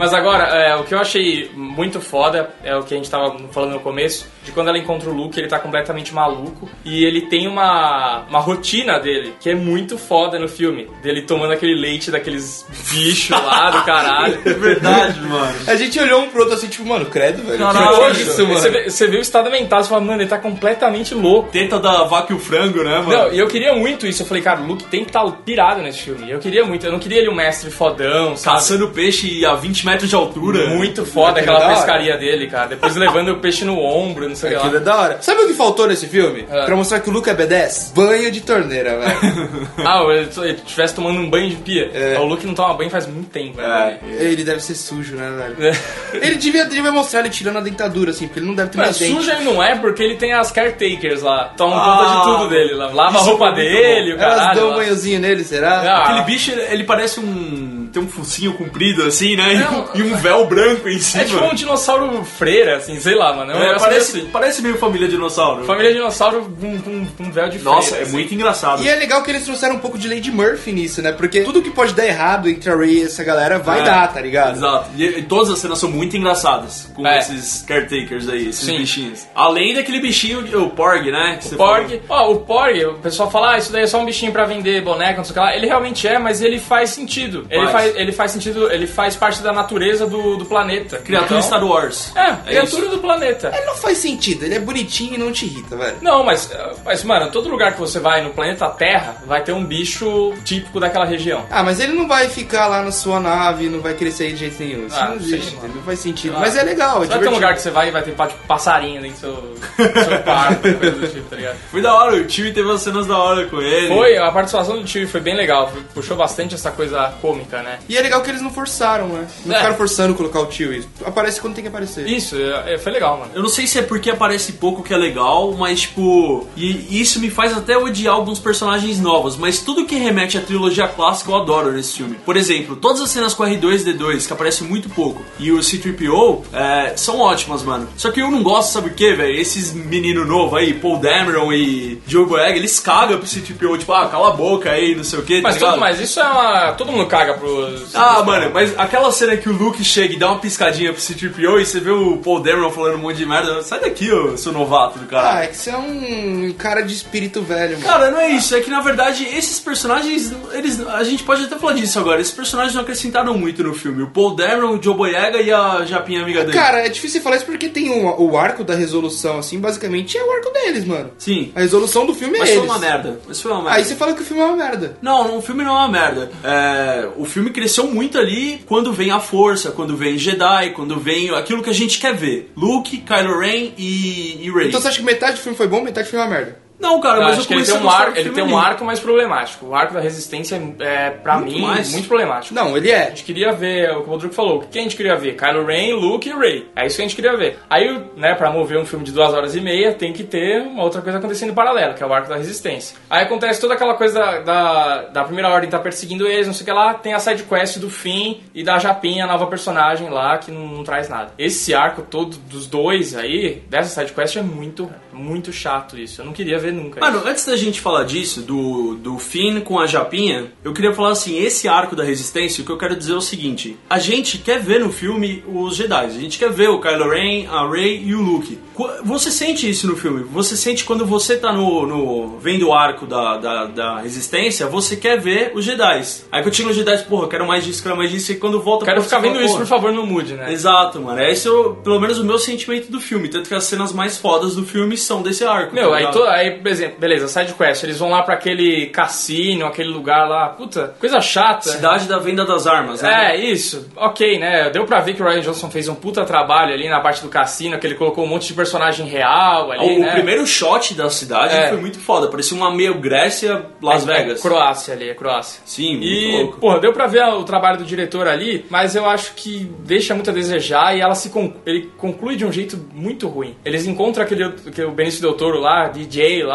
Mas agora, é, o que eu achei muito foda é o que a gente tava falando no começo, de quando ela encontra o Luke, ele tá completamente maluco e ele tem uma, uma rotina dele que é muito foda no filme, dele tomando aquele leite daqueles bichos lá do caralho. É verdade, mano. A gente olhou um pro outro assim, tipo, mano, credo, velho. Caralho, que isso, mano. Você vê, você vê o estado mental, você fala, mano, ele tá completamente louco. Tenta da vaca e o frango, né, mano? Não, e eu queria muito isso. Eu falei, cara, o Luke tem que estar pirado nesse filme. Eu queria muito. Eu não queria ele um mestre fodão, sabe? Caçando peixe a 20 metros de altura. Muito foda Aquilo aquela é pescaria dele, cara. Depois levando o peixe no ombro, não sei o que Aquilo é lá. da hora. Sabe o que faltou nesse filme? É. Pra mostrar que o Luke é B10? Banho de torneira, velho. Ah, ele ele estivesse tomando um banho de pia. É. O Luke não toma banho faz muito tempo. É. ele deve ser sujo, né, velho? É. Ele devia, devia mostrar ele tirando a dentadura, assim, porque ele não deve ter Mas mais dente. suja ele não é porque ele tem as caretakers lá. Tomam Ah, conta de tudo dele lá. Lava a isso roupa dele, o Elas caralho. dão um lá. banhozinho nele, será? Ah, Aquele bicho, ele ele parece um. tem um focinho comprido assim, né? Não, um- e um véu branco em cima. É tipo um dinossauro freira, assim, sei lá, mano. É É, parece, meio assim. parece meio família dinossauro. Família dinossauro com, com, com um véu de freira. Nossa, é assim. muito engraçado. E é legal que eles trouxeram um pouco de Lady Murphy nisso, né? Porque tudo que pode dar errado entre a Ray e essa galera vai É, dar, tá ligado? Exato. E, e todas as cenas são muito engraçadas com É. esses caretakers aí, esses Sim. bichinhos. Além daquele bichinho, o Porg, né? você Porg, ó, o Porg, o pessoal fala, ah, isso daí é só um bichinho pra vender boneca, não sei o que lá. Ele realmente é, mas ele faz sentido. Ele Faz. faz, ele faz sentido, ele faz parte da natureza do, do planeta. Criatura Então, Star Wars. É, É criatura do planeta. Ele não faz sentido, ele é bonitinho e não te irrita, velho. Não, mas, mas, mano, todo lugar que você vai no planeta Terra vai ter um bicho típico daquela região. Ah, mas ele não vai ficar lá na sua nave, não vai crescer de jeito nenhum. Isso Ah, não existe, sei, não faz sentido. Ah. Mas é legal, é vai ter um lugar que você vai e vai ter tipo, passarinho dentro do seu, seu quarto, coisa do tipo, tá ligado? Foi da hora, o tio teve umas cenas da hora com ele. Foi, a participação do tio foi bem legal, puxou bastante essa coisa cômica, né? E é legal que eles não forçaram, né? Não É. ficaram forçando colocar o tio. Isso. Aparece quando tem que aparecer. Isso, é, foi legal, mano. Eu não sei se é porque aparece pouco que é legal, mas tipo. E isso me faz até odiar alguns personagens novos, mas tudo que remete à trilogia clássica eu adoro nesse filme. Por exemplo, todas as cenas com R2D2, que aparecem muito pouco, e o C3PO, é, são ótimas, mano. Só que eu não gosto, sabe o que, velho? Esses meninos novos aí, Paul Dameron e Joe Boyega, eles cagam pro C3PO, tipo, ah, cala a boca aí, não sei o que, Mas, todo, mas isso é uma. Todo mundo caga pros. Ah, mano, mas aquela cena que o Luke chega e dá uma piscadinha pro C-3PO e você vê o Paul Dameron falando um monte de merda, sai daqui, ô, seu novato do Ah, cara. é que você é um cara de espírito velho, mano. Cara, não é isso, é que na verdade esses personagens, eles, a gente pode até falar disso agora, esses personagens não acrescentaram muito no filme. O Paul Dameron, o Joe Boyega e a Japinha amiga dele. Cara, é difícil falar isso porque tem o, o arco da resolução, assim, basicamente é o arco deles, mano. Sim, A resolução do filme é mas eles. foi uma merda, mas foi uma merda. Aí você fala que o filme é uma merda. Não, não, o filme não é uma merda. É, o filme cresceu muito ali quando vem a força, quando vem Jedi, quando vem aquilo que a gente quer ver. Luke, Kylo Ren e, e Rey. Então você acha que metade do filme foi bom, metade do filme é uma merda? Não, cara, Eu mas acho eu que ele tem um, a gostar ar, do ele tem um arco mais problemático. O arco da resistência é, pra Muito mim, mais. muito problemático. Não, ele é. A gente queria ver, o que o Rodrigo falou, o que a gente queria ver? Kylo Ren, Luke e Rey. É isso que a gente queria ver. Aí, né, pra mover um filme de duas horas e meia, tem que ter uma outra coisa acontecendo em paralelo, que é o arco da resistência. Aí acontece toda aquela coisa da, da, da primeira ordem tá perseguindo eles, não sei o que lá, tem a side quest do fim e da Japinha, a nova personagem lá, que não, não traz nada. Esse arco todo dos dois aí, dessa side quest, é muito, muito chato isso. Eu não queria ver nunca. Mano, antes da gente falar disso, do, do Finn com a Japinha, eu queria falar assim, esse arco da resistência, o que eu quero dizer é o seguinte, a gente quer ver no filme os Jedi, a gente quer ver o Kylo Ren, a Rey e o Luke. Você sente isso no filme, você sente quando você tá no, no vendo o arco da, da, da resistência, você quer ver os Jedi. Aí chega os Jedi, porra, eu quero mais disso, quero mais disso, e quando volta... Quero ficar vendo fala, isso, por favor, não mude, né? Exato, mano. Esse é pelo menos o meu sentimento do filme. Tanto que as cenas mais fodas do filme são desse arco. Meu, tá aí, to, aí, por exemplo, beleza, side quest, eles vão lá pra aquele cassino, aquele lugar lá, puta, coisa chata. Cidade da venda das armas, né? É, isso. Ok, né? Deu pra ver que o Ryan Johnson fez um puta trabalho ali na parte do cassino, que ele colocou um monte de personagem real ali, o né? primeiro shot da cidade É. foi muito foda. Parecia uma meio Grécia, Las É, Vegas. É Croácia ali, é Croácia. Sim, muito E, louco. porra, deu pra ver o trabalho do diretor ali, mas eu acho que deixa muito a desejar e ela se con- ele conclui de um jeito muito ruim. Eles encontram aquele, aquele o Benício Del Toro lá, DJ lá,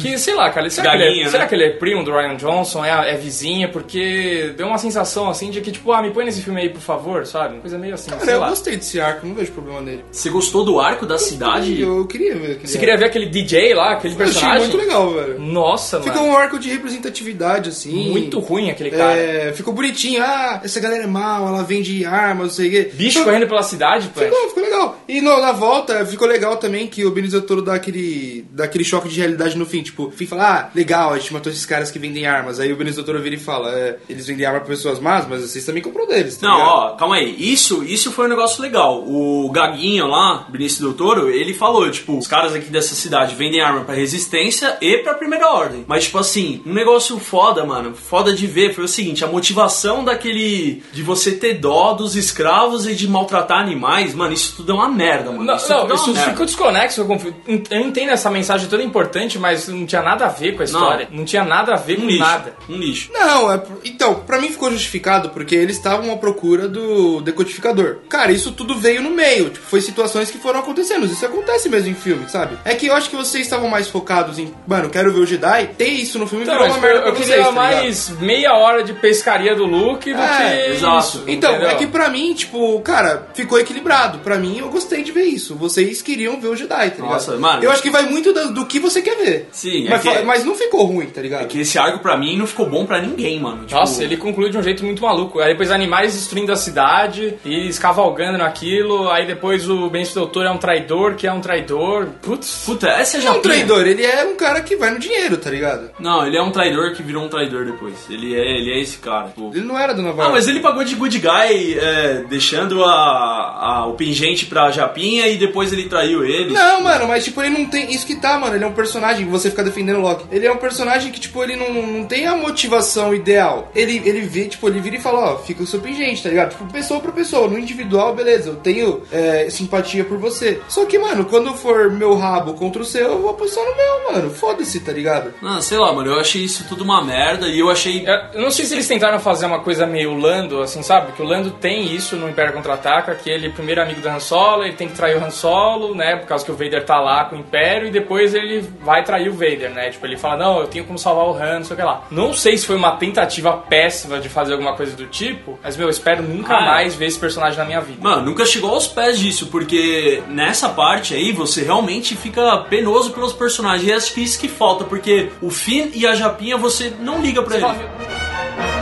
que, sei lá, cara, será, que ele, Galinha, é, né? será que ele é primo do Ryan Johnson, é, é vizinha, porque deu uma sensação assim de que, tipo, ah, me põe nesse filme aí, por favor, sabe? Uma coisa meio assim, Cara, sei eu lá. gostei desse arco, não vejo problema nele. Você gostou do arco da cidade? Eu queria ver aquele Você queria ver aquele DJ lá, aquele Eu achei personagem? muito legal, velho. Nossa, Ficou mano. um arco de representatividade, assim. Muito ruim aquele cara. É, ficou bonitinho. Ah, essa galera é mal, ela vende armas, não sei o quê. Bicho Ficou- correndo pela cidade, pô. Ficou, ficou legal. E no- na volta, ficou legal também que o Benicio Toro dá aquele, dá aquele choque de realidade no fim. Tipo, o fim fala, ah, legal, a gente matou esses caras que vendem armas. Aí o Benicio Del Toro vira e fala, é, eles vendem arma pra pessoas más, mas vocês também comprou deles, tá Não, ligado? ó, calma aí. Isso, isso foi um negócio legal. O Gaguinho lá, Benício Del Toro, ele falou, tipo, os caras aqui dessa cidade vendem arma pra resistência e pra primeira ordem. Mas, tipo assim, um negócio foda, mano, foda de ver foi o seguinte, a motivação daquele, de você ter dó dos escravos e de maltratar animais, mano, isso tudo é uma merda, mano. Não, isso não, é isso ficou desconexo. Eu, eu entendo essa mensagem toda importante, mas não tinha nada a ver com a história. Não, tinha nada a ver Um com lixo, nada. um lixo. Não, é, então, pra mim ficou justificado porque eles estavam à procura do decodificador. Cara, isso tudo veio no meio, tipo, foi situações que foram acontecendo. Isso acontece mesmo em filme, sabe? É que eu acho que vocês estavam mais focados em, mano, quero ver o Jedi. Ter isso no filme Então, virou mas uma merda eu, pra eu vocês, queria tá ligado? mais meia hora de pescaria do Luke do É, que exato. isso. Então, entendeu? é que pra mim, tipo, cara, ficou equilibrado. Pra mim, eu gostei de ver isso. Vocês queriam ver o Jedi, tá ligado? Nossa, mano. Eu acho que vai muito do, do que você quer ver. Sim, é mas, que- fa- mas não ficou ruim, tá ligado? É que esse arco pra mim não ficou bom pra ninguém, mano. Tipo, Nossa, ele conclui de um jeito muito maluco. Aí depois animais destruindo a cidade e escavalgando naquilo. Aí depois o Benício Doutor é um traidor, que é um traidor. Putz. Puta, essa Ele é já um traidor, ele é um cara que vai no dinheiro, tá ligado? Não, ele é um traidor que virou um traidor depois. Ele é, ele é esse cara. Tipo. Ele não era do Nova Ah, mas ele pagou de good guy, é, deixando a, a- o pingente pra Japinha e depois ele traiu ele. Não, mano, mas tipo, ele não tem. Isso que tá, mano. Ele é um personagem, você fica defendendo o Loki. Ele é um personagem que, tipo, ele não, não tem a motivação ideal. Ele, ele vê, tipo, ele vira e fala, ó, fica o seu pingente, tá ligado? Tipo, pessoa pra pessoa. No individual, beleza, eu tenho é, simpatia por você. Só que, mano, quando for meu rabo contra o seu, eu vou apostar no meu, mano. Foda-se, tá ligado? Ah, sei lá, mano, eu achei isso tudo uma merda e eu achei. Eu não sei se eles tentaram fazer uma coisa meio Lando, assim, sabe? Que o Lando tem isso no Império Contra-Ataca, que ele é primeiro amigo do Han Solo, ele tem que trair o Han Solo, né? Por causa que o Vader tá lá com o Império, e depois ele vai trair o Vader, né? Tipo, ele fala, não, eu tenho como salvar o Han, não sei o que lá. Não sei se foi uma tentativa péssima de fazer alguma coisa do tipo, mas, meu, eu espero nunca Ah, é. mais ver esse personagem na minha vida. Mano, nunca chegou aos pés disso, porque nessa parte aí você realmente fica penoso pelos personagens. E acho que isso que falta, porque o Finn e a Japinha você não liga pra Você ele. fala,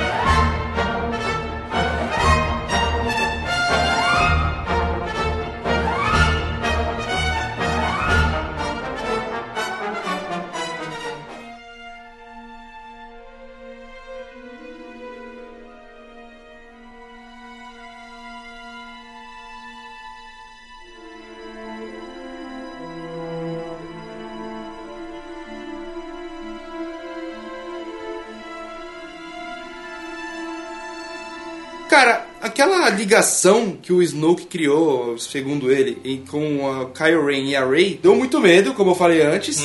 Cara, aquela ligação que o Snoke criou, segundo ele, em- com a Kylo Ren e a Rey, deu muito medo, como eu falei antes,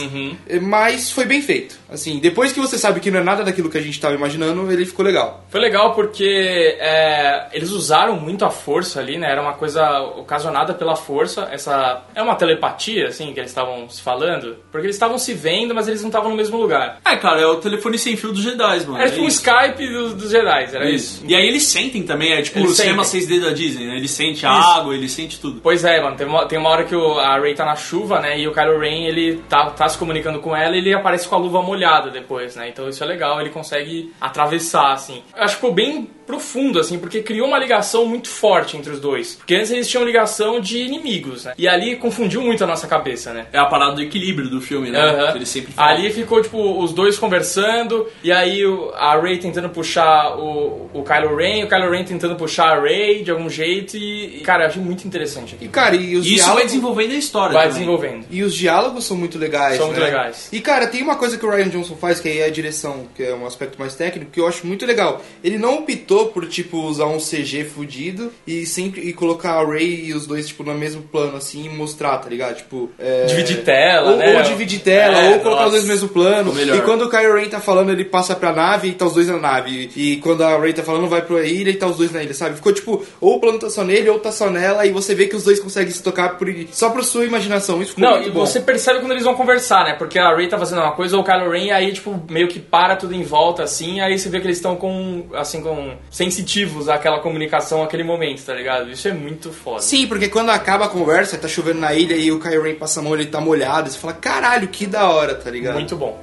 eh, mas foi bem feito. Assim, depois que você sabe que não é nada daquilo que a gente tava imaginando, ele ficou legal. Foi legal porque é, eles usaram muito a força ali, né? Era uma coisa ocasionada pela força. Essa é uma telepatia, assim, que eles estavam se falando, porque eles estavam se vendo, mas eles não estavam no mesmo lugar. É, cara, é o telefone sem fio dos Jedi, mano. Era é tipo um isso. Skype dos, dos Jedi, era isso. E aí eles sentem também, é tipo, o Eles cinema sentem. 6D da Disney, né? Ele sente a água, ele sente tudo. Pois é, mano, tem uma, tem uma hora que o, a Ray tá na chuva, né? E o Kylo Ren, ele tá, tá se comunicando com ela e ele aparece com a luva molhada depois, né? Então isso é legal, ele consegue atravessar, assim. Eu acho que ficou bem profundo, assim, porque criou uma ligação muito forte entre os dois. Porque antes eles tinham ligação de inimigos, né? E ali confundiu muito a nossa cabeça, né? É a parada do equilíbrio do filme, né? Que ele sempre fala. Ali ficou, tipo, os dois conversando, e aí a Ray tentando puxar o, o Kylo Ren, o Kylo Ren tentando puxar a Ray de algum jeito, e, e, cara, eu achei muito interessante aqui. E, cara, e os isso vai diálogos... desenvolvendo a história Vai também. desenvolvendo. E os diálogos são muito legais, São muito né? legais. E, cara, tem uma coisa que o Ryan Johnson faz, que aí é a direção, que é um aspecto mais técnico, que eu acho muito legal. Ele não optou por, tipo, usar um CG fudido e sempre e colocar a Ray e os dois, tipo, no mesmo plano, assim, e mostrar, tá ligado? Tipo... é, Dividir tela, ou, né? Ou dividir tela, É, ou colocar nossa. os dois no mesmo plano. E quando o Kylo Ren tá falando, ele passa pra nave e tá os dois na nave. E quando a Ray tá falando, vai pra ilha e tá os dois na ilha, sabe? Ficou, tipo, ou o plano tá só nele, ou tá só nela, e você vê que os dois conseguem se tocar por, só por sua imaginação. Isso ficou Não, muito e bom. você percebe quando eles vão conversar, né? Porque a Ray tá fazendo uma coisa, ou o Kylo Ren, aí, tipo, meio que para tudo em volta, assim, aí você vê que eles estão com, assim, com sensitivos àquela comunicação, àquele momento, tá ligado? Isso é muito foda. Sim, porque quando acaba a conversa, tá chovendo na ilha e o Ren passa a mão, ele tá molhado, você fala, caralho, que da hora, tá ligado? Muito bom.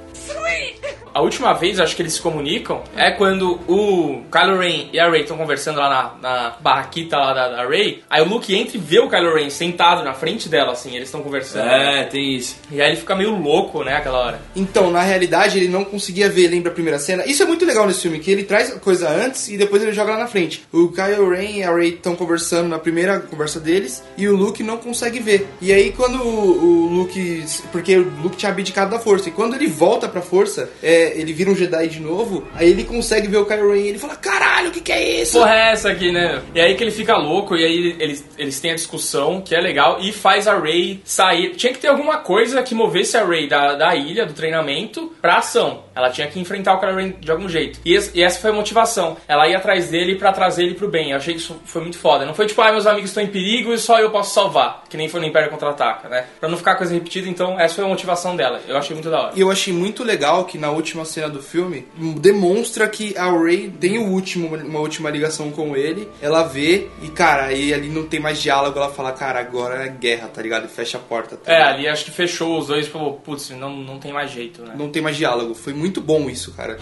A última vez, acho que eles se comunicam, é quando o Kylo Ren e a Rey estão conversando lá na, na barraquita lá da, da Rey. Aí o Luke entra e vê o Kylo Ren sentado na frente dela, assim, eles estão conversando. É, tem isso. E aí ele fica meio louco, né, aquela hora. Então, na realidade, ele não conseguia ver, lembra a primeira cena? Isso é muito legal nesse filme, que ele traz coisa antes e depois ele joga lá na frente. O Kylo Ren e a Rey estão conversando na primeira conversa deles e o Luke não consegue ver. E aí quando o, o Luke... Porque o Luke tinha abdicado da força. E quando ele volta pra força, é, ele vira um Jedi de novo, aí ele consegue ver o Kylo Ren e ele fala, caralho, o que que é isso? Porra, é essa aqui, né? E aí que ele fica louco, e aí eles, eles têm a discussão, que é legal, e faz a Ray sair. Tinha que ter alguma coisa que movesse a Ray da, da ilha, do treinamento, pra ação. Ela tinha que enfrentar o Kylo Ren de algum jeito. E, esse- e essa foi a motivação. Ela ia atrás dele pra trazer ele pro bem. Eu achei que isso foi muito foda. Não foi tipo, ah, meus amigos estão em perigo e só eu posso salvar. Que nem foi no Império Contra-Ataca, né? Pra não ficar coisa repetida, então essa foi a motivação dela. Eu achei muito da hora. E eu achei muito legal que na última cena do filme demonstra que a Ray tem o último, uma última ligação com ele. Ela vê e, cara, aí ali não tem mais diálogo. Ela fala, cara, agora é guerra, tá ligado? E fecha a porta. Tá É, ali acho que fechou os dois e falou, putz, não, não tem mais jeito, né? Não tem mais diálogo. Foi muito bom isso, cara.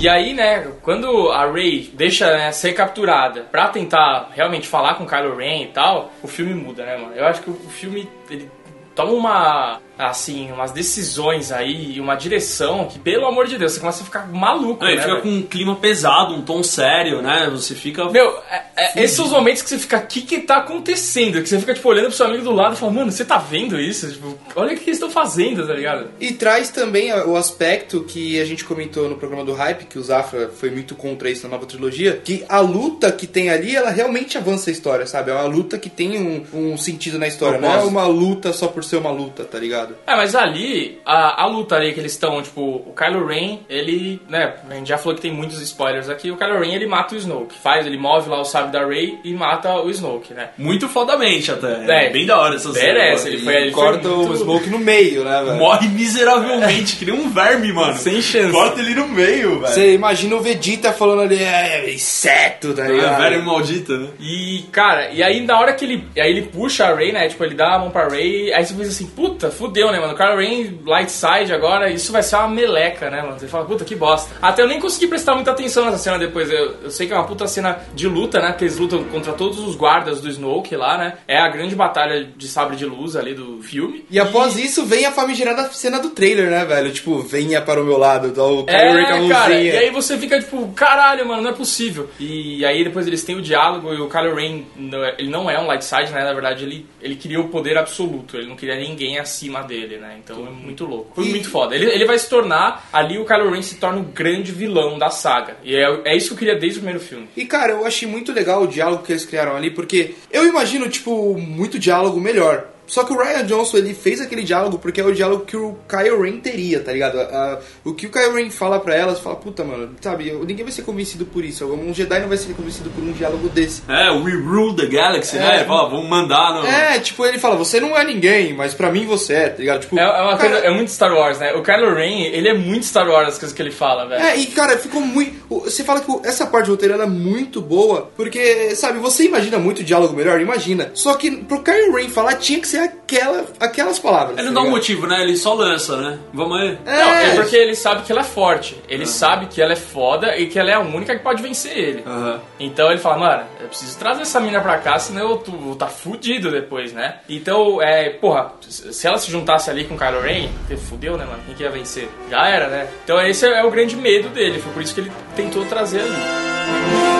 E aí, né, quando a Rey deixa né, ser capturada pra tentar realmente falar com o Kylo Ren e tal, o filme muda, né, mano? Eu acho que o filme, ele toma assim, umas decisões aí, e uma direção que, pelo amor de Deus, você começa a ficar maluco, ele né, fica velho? com um clima pesado, um tom sério, né? Você fica. Meu, é- é- esses são os momentos que você fica, o que que tá acontecendo? Que você fica, tipo, olhando pro seu amigo do lado e fala, mano, você tá vendo isso? Tipo, olha o que eles estão fazendo, tá ligado? E traz também o aspecto que a gente comentou no programa do Hype, que o Zafra foi muito contra isso na nova trilogia, que a luta que tem ali, ela realmente avança a história, sabe? É uma luta que tem um, um sentido na história, não é uma luta só por ser uma luta, tá ligado? É, mas ali, a, a luta ali que eles estão, tipo, o Kylo Ren, ele, né, a gente já falou que tem muitos spoilers aqui, o Kylo Ren, ele mata o Snoke, faz, ele move lá o sábio da Rey e mata o Snoke, né? Muito fodamente até. É, bem da hora essa cena. merece, ele foi, ele Corta foi muito... o Smoke no meio, né, velho? Morre miseravelmente, que nem um verme, mano. Sem chance. Corta ele no meio, velho. Você imagina o Vegeta falando ali, é, inseto, tá É, ligado? verme maldita, né? E, cara, e aí na hora que ele. Aí ele puxa a Ray, né? Tipo, ele dá a mão pra Ray, aí você pensa assim, puta, fudeu, né, mano? O Kylo Ren light side agora, isso vai ser uma meleca, né, mano? Você fala, puta, que bosta. Até eu nem consegui prestar muita atenção nessa cena depois. Eu, eu sei que é uma puta cena de luta, né? Porque eles lutam contra todos os guardas do Snoke lá, né? É a grande batalha de sabre de luz ali do filme. E após isso vem a famigerada cena do trailer, né, velho? Tipo, venha para o meu lado, tá o Kylo Ren com a É, mãozinha. cara, e aí você fica tipo, caralho, mano, não é possível. E aí depois eles têm o diálogo e o Kylo Ren, é- ele não é um light side, né? Na verdade, ele, ele queria o poder absoluto, ele não queria ninguém acima dele, né? Então é muito louco. Foi E- muito foda. Ele, ele vai se tornar, ali o Kylo Ren se torna o grande vilão da saga. E é, é isso que eu queria desde o primeiro filme. E cara, eu achei muito legal o diálogo que eles criaram ali, porque eu imagino, tipo, muito diálogo melhor. Só que o Ryan Johnson, ele fez aquele diálogo porque é o diálogo que o Kyle Ren teria, tá ligado? A- o que o Kyle Ren fala pra elas, fala, puta, mano, sabe, ninguém vai ser convencido por isso. Um Jedi não vai ser convencido por um diálogo desse. É, we rule the galaxy, É. né? Ele fala, vamos mandar no... É, tipo, ele fala, você não é ninguém, mas pra mim você é, tá ligado? Tipo, É, é uma cara, coisa, é muito Star Wars, né? O Kylo Ren, ele é muito Star Wars as coisas que ele fala, velho. É, e cara, ficou muito. Você fala que essa parte do roteiro ela é muito boa, porque, sabe, você imagina muito diálogo melhor, imagina. Só que pro Kylo Ren falar tinha que ser aquela, aquelas palavras. Ele tá não dá um ligado? motivo, né? Ele só lança, né? Vamos aí. É, Não, é porque ele sabe que ela é forte. Ele sabe que ela é foda e que ela é a única que pode vencer ele. Aham. Então ele fala, mano, eu preciso trazer essa mina pra cá, senão eu tô, vou tá fudido depois, né? Então, é, porra, se ela se juntasse ali com o Kylo Ren, fudeu, né, mano? Quem que ia vencer? Já era, né? Então esse é o grande medo dele, foi por isso que ele tentou trazer ali.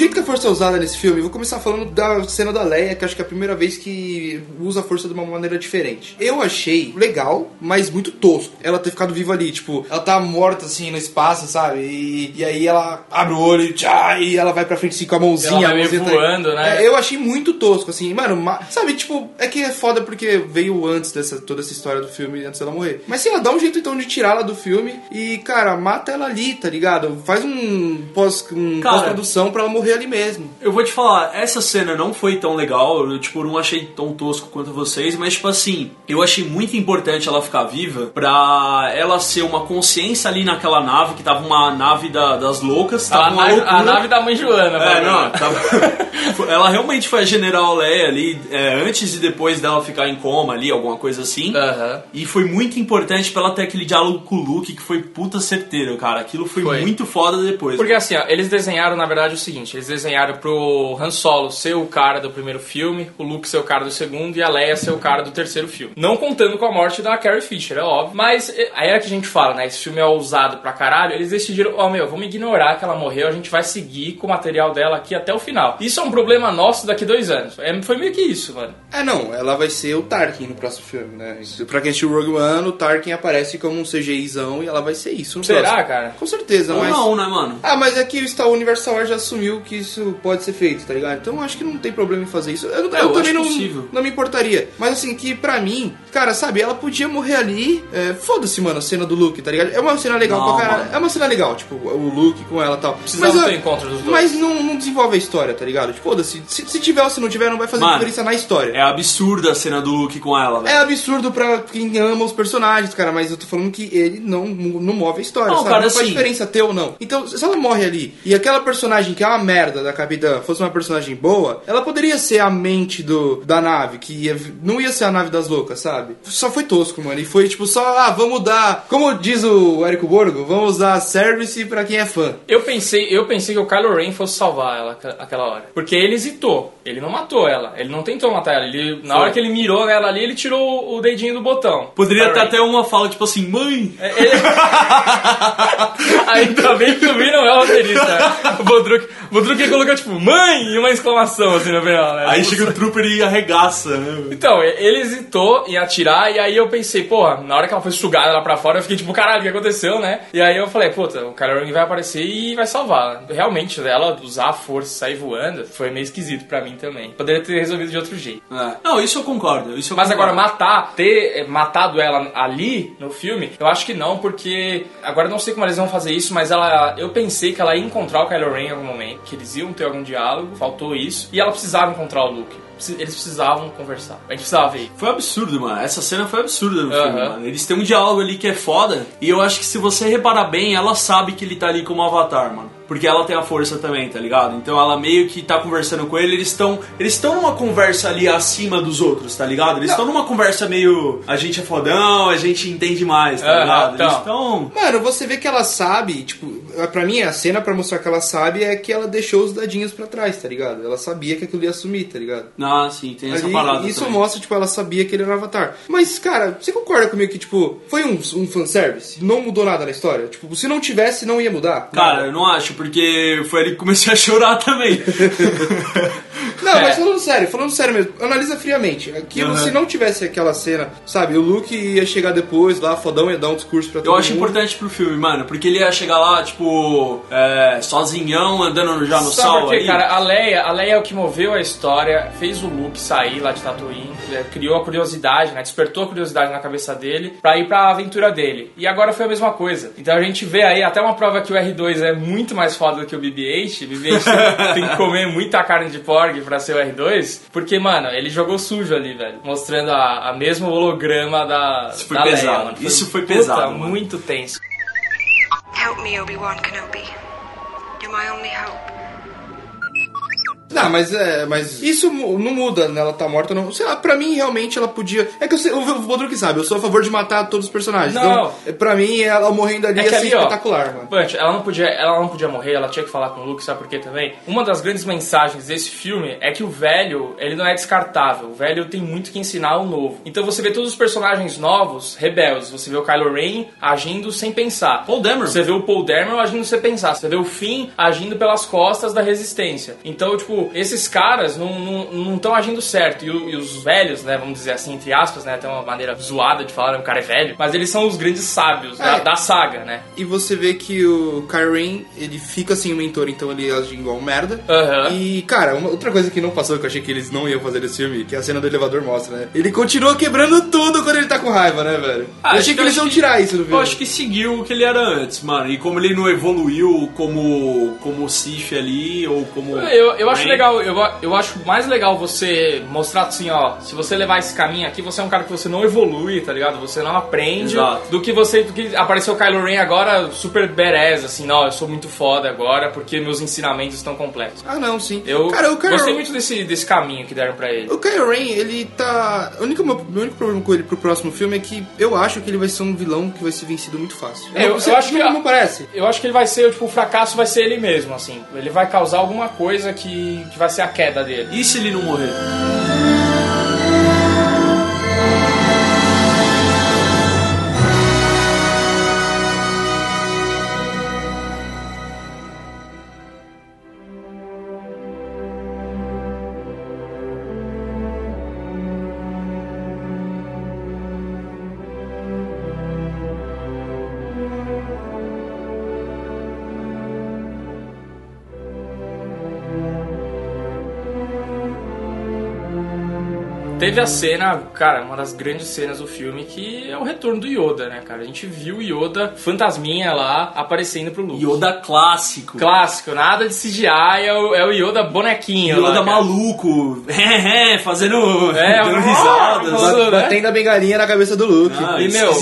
Jeito que a força é usada nesse filme, vou começar falando da cena da Leia, que acho que é a primeira vez que usa a força de uma maneira diferente. Eu achei legal, mas muito tosco. Ela ter ficado viva ali, tipo, ela tá morta assim no espaço, sabe? E, e aí ela abre o olho e, tchá, e ela vai pra frente assim com a mãozinha. Ela vai meio tá- voando, né? É, eu achei muito tosco, assim, mano, ma- sabe, tipo, é que é foda porque veio antes dessa toda essa história do filme, antes dela morrer. Mas sei lá, dá um jeito então de tirar ela do filme e, cara, mata ela ali, tá ligado? Faz um pós um pós-produção pra ela morrer ali mesmo. Eu vou te falar, essa cena não foi tão legal, eu, tipo, não achei tão tosco quanto vocês, mas, tipo assim, eu achei muito importante ela ficar viva pra ela ser uma consciência ali naquela nave, que tava uma nave da- das loucas, A, tava uma nave, a nave da mãe Joana, É, não, tava... ela realmente foi a General Leia ali, é, antes e depois dela ficar em coma ali, alguma coisa assim. E foi muito importante pra ela ter aquele diálogo com o Luke, que foi puta certeiro, cara. Aquilo foi, Foi. muito foda depois. Porque assim, ó, eles desenharam, na verdade, o seguinte: eles desenharam pro Han Solo ser o cara do primeiro filme, o Luke ser o cara do segundo e a Leia ser o cara do terceiro filme. Não contando com a morte da Carrie Fisher, é óbvio. Mas é, aí é que a gente fala, né? Esse filme é ousado pra caralho. Eles decidiram, ó, meu, vamos ignorar que ela morreu, a gente vai seguir com o material dela aqui até o final. Isso é um problema nosso daqui dois anos. É, foi meio que isso, mano. É, não, ela vai ser o Tarkin no próximo filme, né? Pra quem assistiu Rogue One, o Tarkin aparece como um CGIzão e ela vai ser isso no Será, próximo. cara? Com certeza, Ou mas... não, né, mano? Ah, mas é que o Star Universal War já assumiu que isso pode ser feito, tá ligado? Então acho que não tem problema em fazer isso. Eu, eu eu também não, possível. não me importaria. Mas assim, que pra mim, cara, sabe, ela podia morrer ali. é, Foda-se, mano, a cena do Luke, tá ligado? É uma cena legal Não, pra caralho. É uma cena legal, tipo, o Luke com ela e tal. Precisava Mas, ter encontro dos dois. Mas não, não desenvolve a história, tá ligado? Tipo, foda-se. Se, se tiver ou se não tiver, não vai fazer Mano, diferença na história. É absurda a cena do Luke com ela. É absurdo pra quem ama os personagens, cara, mas eu tô falando que ele não, não move a história, Não, sabe? cara, não faz assim- diferença ter ou não. Então, se ela morre ali e aquela personagem que é uma merda da capitã fosse uma personagem boa, ela poderia ser a mente do, da nave, que ia- não ia ser a nave das loucas, sabe? Só foi tosco, mano. E foi tipo só, ah, vamos dar. Como diz o Érico Borgo, vamos dar service pra quem é fã. Eu pensei, eu pensei que o Kylo Ren fosse salvar ela aqu- aquela hora. Porque ele hesitou. Ele não matou ela. Ele não tentou matar ela. Ele, na Foi. hora que ele mirou nela ali, ele tirou o dedinho do botão. Poderia ter até uma fala tipo assim, mãe. É, ele- Ainda bem que o Vi não é o roteirista. O Bodruk, o Bodruk colocou tipo, mãe! E uma exclamação assim no final, né? Aí chega o trooper e arregaça, né? Então, ele hesitou em atirar, e aí eu pensei, porra, na hora que ela foi sugada lá pra fora, eu fiquei tipo, caralho, o que aconteceu, né? E aí eu falei, puta, o Kylo Ren vai aparecer e vai salvar. Realmente, ela usar a força e sair voando foi meio esquisito pra mim também. Poderia ter resolvido de outro jeito. É. Não, isso eu concordo. Isso eu Mas concordo. agora, matar, ter eh, matado ela ali no filme, eu acho que não, porque. Agora eu não sei como eles vão fazer isso, mas ela. Eu pensei que ela ia encontrar o Kylo Ren em algum momento, que eles iam ter algum diálogo, faltou isso, e ela precisava encontrar o Luke. eles precisavam conversar. A gente precisava ver. Foi absurdo, mano. Essa cena foi absurda no filme, mano. Eles têm um diálogo ali que é foda. E eu acho que se você reparar bem, ela sabe que ele tá ali como avatar, mano. Porque ela tem a força também, tá ligado? Então ela meio que tá conversando com ele, eles estão. Eles estão numa conversa ali acima dos outros, tá ligado? Eles estão numa conversa meio. A gente é fodão, a gente entende mais, tá ligado? Eles então. estão. Mano, você vê que ela sabe, tipo, pra mim a cena pra mostrar que ela sabe é que ela deixou os dadinhos pra trás, tá ligado? Ela sabia que aquilo ia sumir, tá ligado? Ah, sim, tem essa Ali, parada. isso também. mostra, tipo, ela sabia que ele era o Avatar. Mas, cara, você concorda comigo que, tipo, foi um, um fanservice? Não mudou nada na história? Tipo, se não tivesse, não ia mudar? Cara, Nada. eu não acho, porque foi ali que comecei a chorar também. Não, É. mas falando sério, falando sério mesmo, analisa friamente. Aquilo, Uhum. se não tivesse aquela cena, sabe, o Luke ia chegar depois lá, fodão, ia dar um discurso pra todo Eu acho mundo. importante pro filme, mano, porque ele ia chegar lá, tipo, é, sozinhão, andando já no Sabe sol por quê, aí. cara? A Leia, a Leia é o que moveu a história, fez o Luke sair lá de Tatooine, é, criou a curiosidade, né? Despertou a curiosidade na cabeça dele pra ir pra aventura dele. E agora foi a mesma coisa. Então a gente vê aí até uma prova que o R2 é muito mais foda do que o BB-8. BB-8 tem, tem que comer muita carne de porg pra ser o R2, porque, mano, ele jogou sujo ali, velho. Mostrando a, a mesmo holograma da, Isso foi da Leia, pesado. mano. Isso foi puta, pesado, mano. muito tenso. Help me, Obi-Wan Kenobi. You're my only hope. Não, mas é, mas isso não muda, né? Ela tá morta ou não. Sei lá, pra mim realmente ela podia. É que eu sei, o Bodruk sabe, eu sou a favor de matar todos os personagens. Não. Então, é, pra mim, ela morrendo ali É ia que ser ali, ó, espetacular, mano. Punch, ela não podia, ela não podia morrer, ela tinha que falar com o Luke, sabe por quê também? Uma das grandes mensagens desse filme é que o velho, ele não é descartável. O velho tem muito que ensinar ao novo. Então você vê todos os personagens novos, rebeldes. Você vê o Kylo Ren agindo sem pensar. Paul Dameron. Você vê o Paul Dameron agindo sem pensar. Você vê o Finn agindo pelas costas da resistência. Então, tipo, esses caras não estão agindo certo. E, o- e os velhos, né, vamos dizer assim, entre aspas, né, tem uma maneira zoada de falar, né, o cara é velho. Mas eles são os grandes sábios da, É. da saga, né? E você vê que o Kyren, ele fica sem o mentor, então ele age igual merda. Aham. E, cara, uma outra coisa que não passou, que eu achei que eles não iam fazer nesse filme, que a cena do elevador mostra, né? Ele continua quebrando tudo quando ele tá com raiva, né, velho? Ah, eu acho achei que eles iam que- tirar isso do filme. Eu acho que seguiu o que ele era antes, mano. E como ele não evoluiu como, como Sif ali, ou como. Eu, eu acho. Legal, eu, eu acho mais legal você mostrar assim, ó, se você levar esse caminho aqui, você é um cara que você não evolui, tá ligado? Você não aprende Exato. do que você, do que apareceu o Kylo Ren agora super badass, assim, não, eu sou muito foda agora porque meus ensinamentos estão completos. Ah, não, sim. Eu cara, o Kylo... gostei muito desse, desse caminho que deram pra ele. O Kylo Ren, ele tá... O único, meu, meu único problema com ele pro próximo filme é que eu acho que ele vai ser um vilão que vai ser vencido muito fácil. É, eu- eu acho que- não parece. Eu acho que ele vai ser, tipo, o fracasso vai ser ele mesmo, assim. Ele vai causar alguma coisa que, que vai ser a queda dele. E se ele não morrer? Teve a cena, cara, uma das grandes cenas do filme, que é o retorno do Yoda, né, cara? A gente viu o Yoda fantasminha lá aparecendo pro Luke. Yoda clássico. Clássico, nada de CGI, é o, é o Yoda bonequinho. Yoda lá, maluco. É, é, fazendo. É, dando risadas. né? Batendo a bengalinha na cabeça do Luke. Ah, E, meu,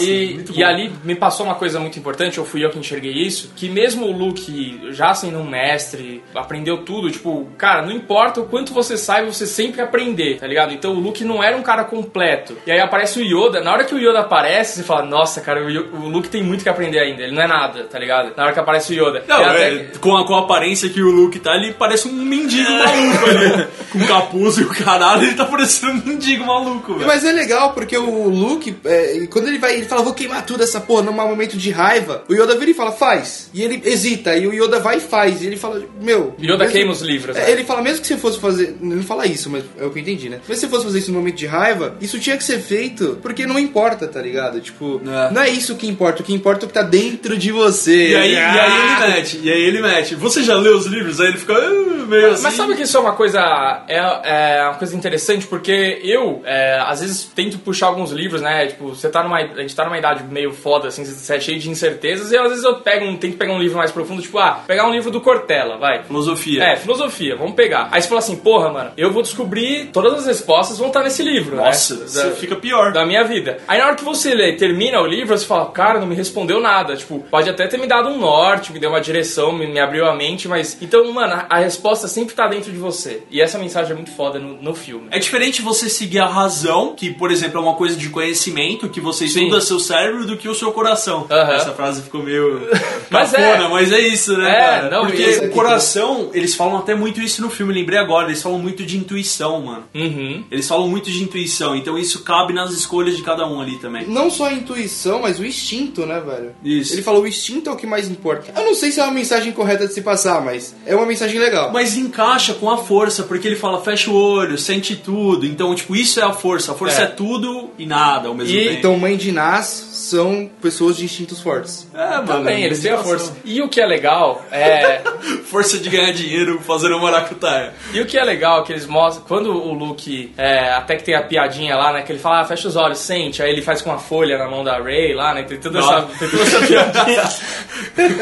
e, muito e ali me passou uma coisa muito importante, ou fui eu que enxerguei isso, que mesmo o Luke, já sendo um mestre, aprendeu tudo, tipo, cara, não importa o quanto você saiba, você sempre aprender, tá ligado? Então o Luke não era um cara completo. E aí aparece o Yoda, na hora que o Yoda aparece, você fala, nossa, cara, o, Yo- o Luke tem muito que aprender ainda, ele não é nada, tá ligado? Na hora que aparece o Yoda. Não, E até- é, com, a, com a aparência que o Luke tá, ele parece um mendigo maluco ali. com capuz e o caralho, ele tá parecendo um mendigo maluco, velho. Mas é legal porque o Luke, é, quando ele vai, ele fala, vou queimar tudo essa porra, num momento de raiva, o Yoda vira e fala, faz. E ele hesita, e o Yoda vai e faz. E ele fala, meu. Yoda mesmo- queima os livros, É, né? Ele fala, mesmo que você fosse fazer. Ele não fala isso, mas é o que eu entendi, né? Mas se você fosse fazer isso no momento de raiva, isso tinha que ser feito porque não importa, tá ligado? Tipo, É. não é isso que importa, o que importa é o que tá dentro de você. E aí, e aí Ah! ele mete, e aí ele mete. Você já leu os livros? Aí ele fica. "Ah, meio assim. Mas sabe que isso é uma coisa é, é uma coisa interessante porque eu é, às vezes tento puxar alguns livros, né? Tipo, você tá numa a gente tá numa idade meio foda assim, você é cheio de incertezas e às vezes eu pego um, tento pegar um livro mais profundo, tipo, ah, pegar um livro do Cortella, vai. Filosofia. É, filosofia, vamos pegar. Aí você fala assim, porra, mano, eu vou descobrir todas as respostas vão estar nesse livro, Nossa, né? você fica pior. da minha vida. Aí na hora que você lê, termina o livro, você fala, cara, não me respondeu nada. Tipo, pode até ter me dado um norte, me deu uma direção, me, me abriu a mente, mas. Então, mano, a, a resposta sempre tá dentro de você. E essa mensagem é muito foda no, no filme. É diferente você seguir a razão, que, por exemplo, é uma coisa de conhecimento, que você Sim. estuda seu cérebro, do que o seu coração. Essa frase ficou meio. Mas é. mas é isso, né, É, cara? não, Porque isso o coração, eles falam até muito isso no filme, lembrei agora, eles falam muito de intuição, mano. Uhum. Eles falam muito de intuição, então isso cabe nas escolhas de cada um ali também. Não só a intuição, mas o instinto, né, velho? Isso. Ele falou o instinto é o que mais importa. Eu não sei se é uma mensagem correta de se passar, mas é uma mensagem legal. Mas encaixa com a força, porque ele fala fecha o olho, sente tudo. Então, tipo, isso é a força. A força É. é, tudo e nada ao mesmo E- tempo. Então, mãe de Nas são pessoas de instintos fortes. é, mano, Também, eles têm a força. E o que é legal é. Força de ganhar dinheiro fazendo maracutaia. E o que é legal é que eles mostram, quando o Luke, é, até que tem a piadinha lá, né, que ele fala, ah, fecha os olhos, sente, aí ele faz com a folha na mão da Ray lá, né, tem toda essa, tem toda essa piadinha.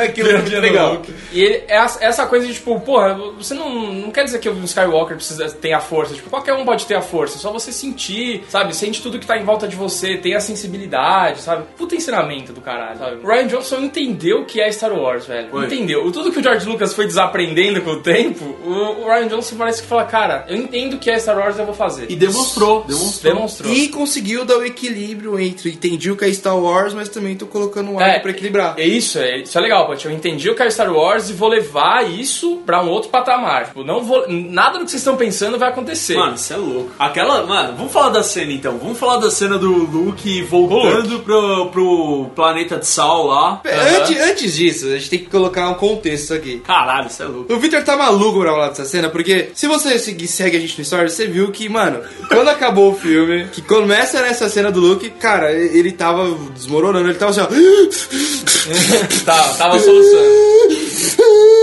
Aquilo é legal. E ele, é essa essa coisa de tipo, porra, você não, não quer dizer que o Skywalker precisa ter a força, tipo, qualquer um pode ter a força, é só você sentir, sabe, sente tudo que tá em volta de você, tem a sensibilidade, sabe, puta ensinamento do caralho, sabe. O Ryan Johnson entendeu o que é Star Wars, velho, Foi. entendeu. Tudo que o George Lucas foi desaprendendo com o tempo, o, o Ryan Johnson parece que fala, cara, eu entendo o que é Star Wars, eu vou fazer. E demonstrou, demonstrou. Demonstrou. E conseguiu dar o equilíbrio entre entendi o que é Star Wars, mas também tô colocando um arco pra equilibrar. É isso, é, isso é legal, Paty. Eu entendi o que é Star Wars e vou levar isso pra um outro patamar. Tipo, não vou, nada do que vocês estão pensando vai acontecer. Mano, isso é louco. Aquela. Mano, vamos falar da cena então. Vamos falar da cena do Luke voltando pro, pro planeta de sal lá. Antes, antes disso, a gente tem que colocar um contexto aqui. Caralho, isso é louco. O Victor tá maluco pra falar dessa cena, porque se você seguir, segue a gente no Stories, você viu que, mano, quando acabou o filme, que começa nessa cena do Luke, cara, ele tava desmoronando, ele tava assim, ó. tá, tava soluçando.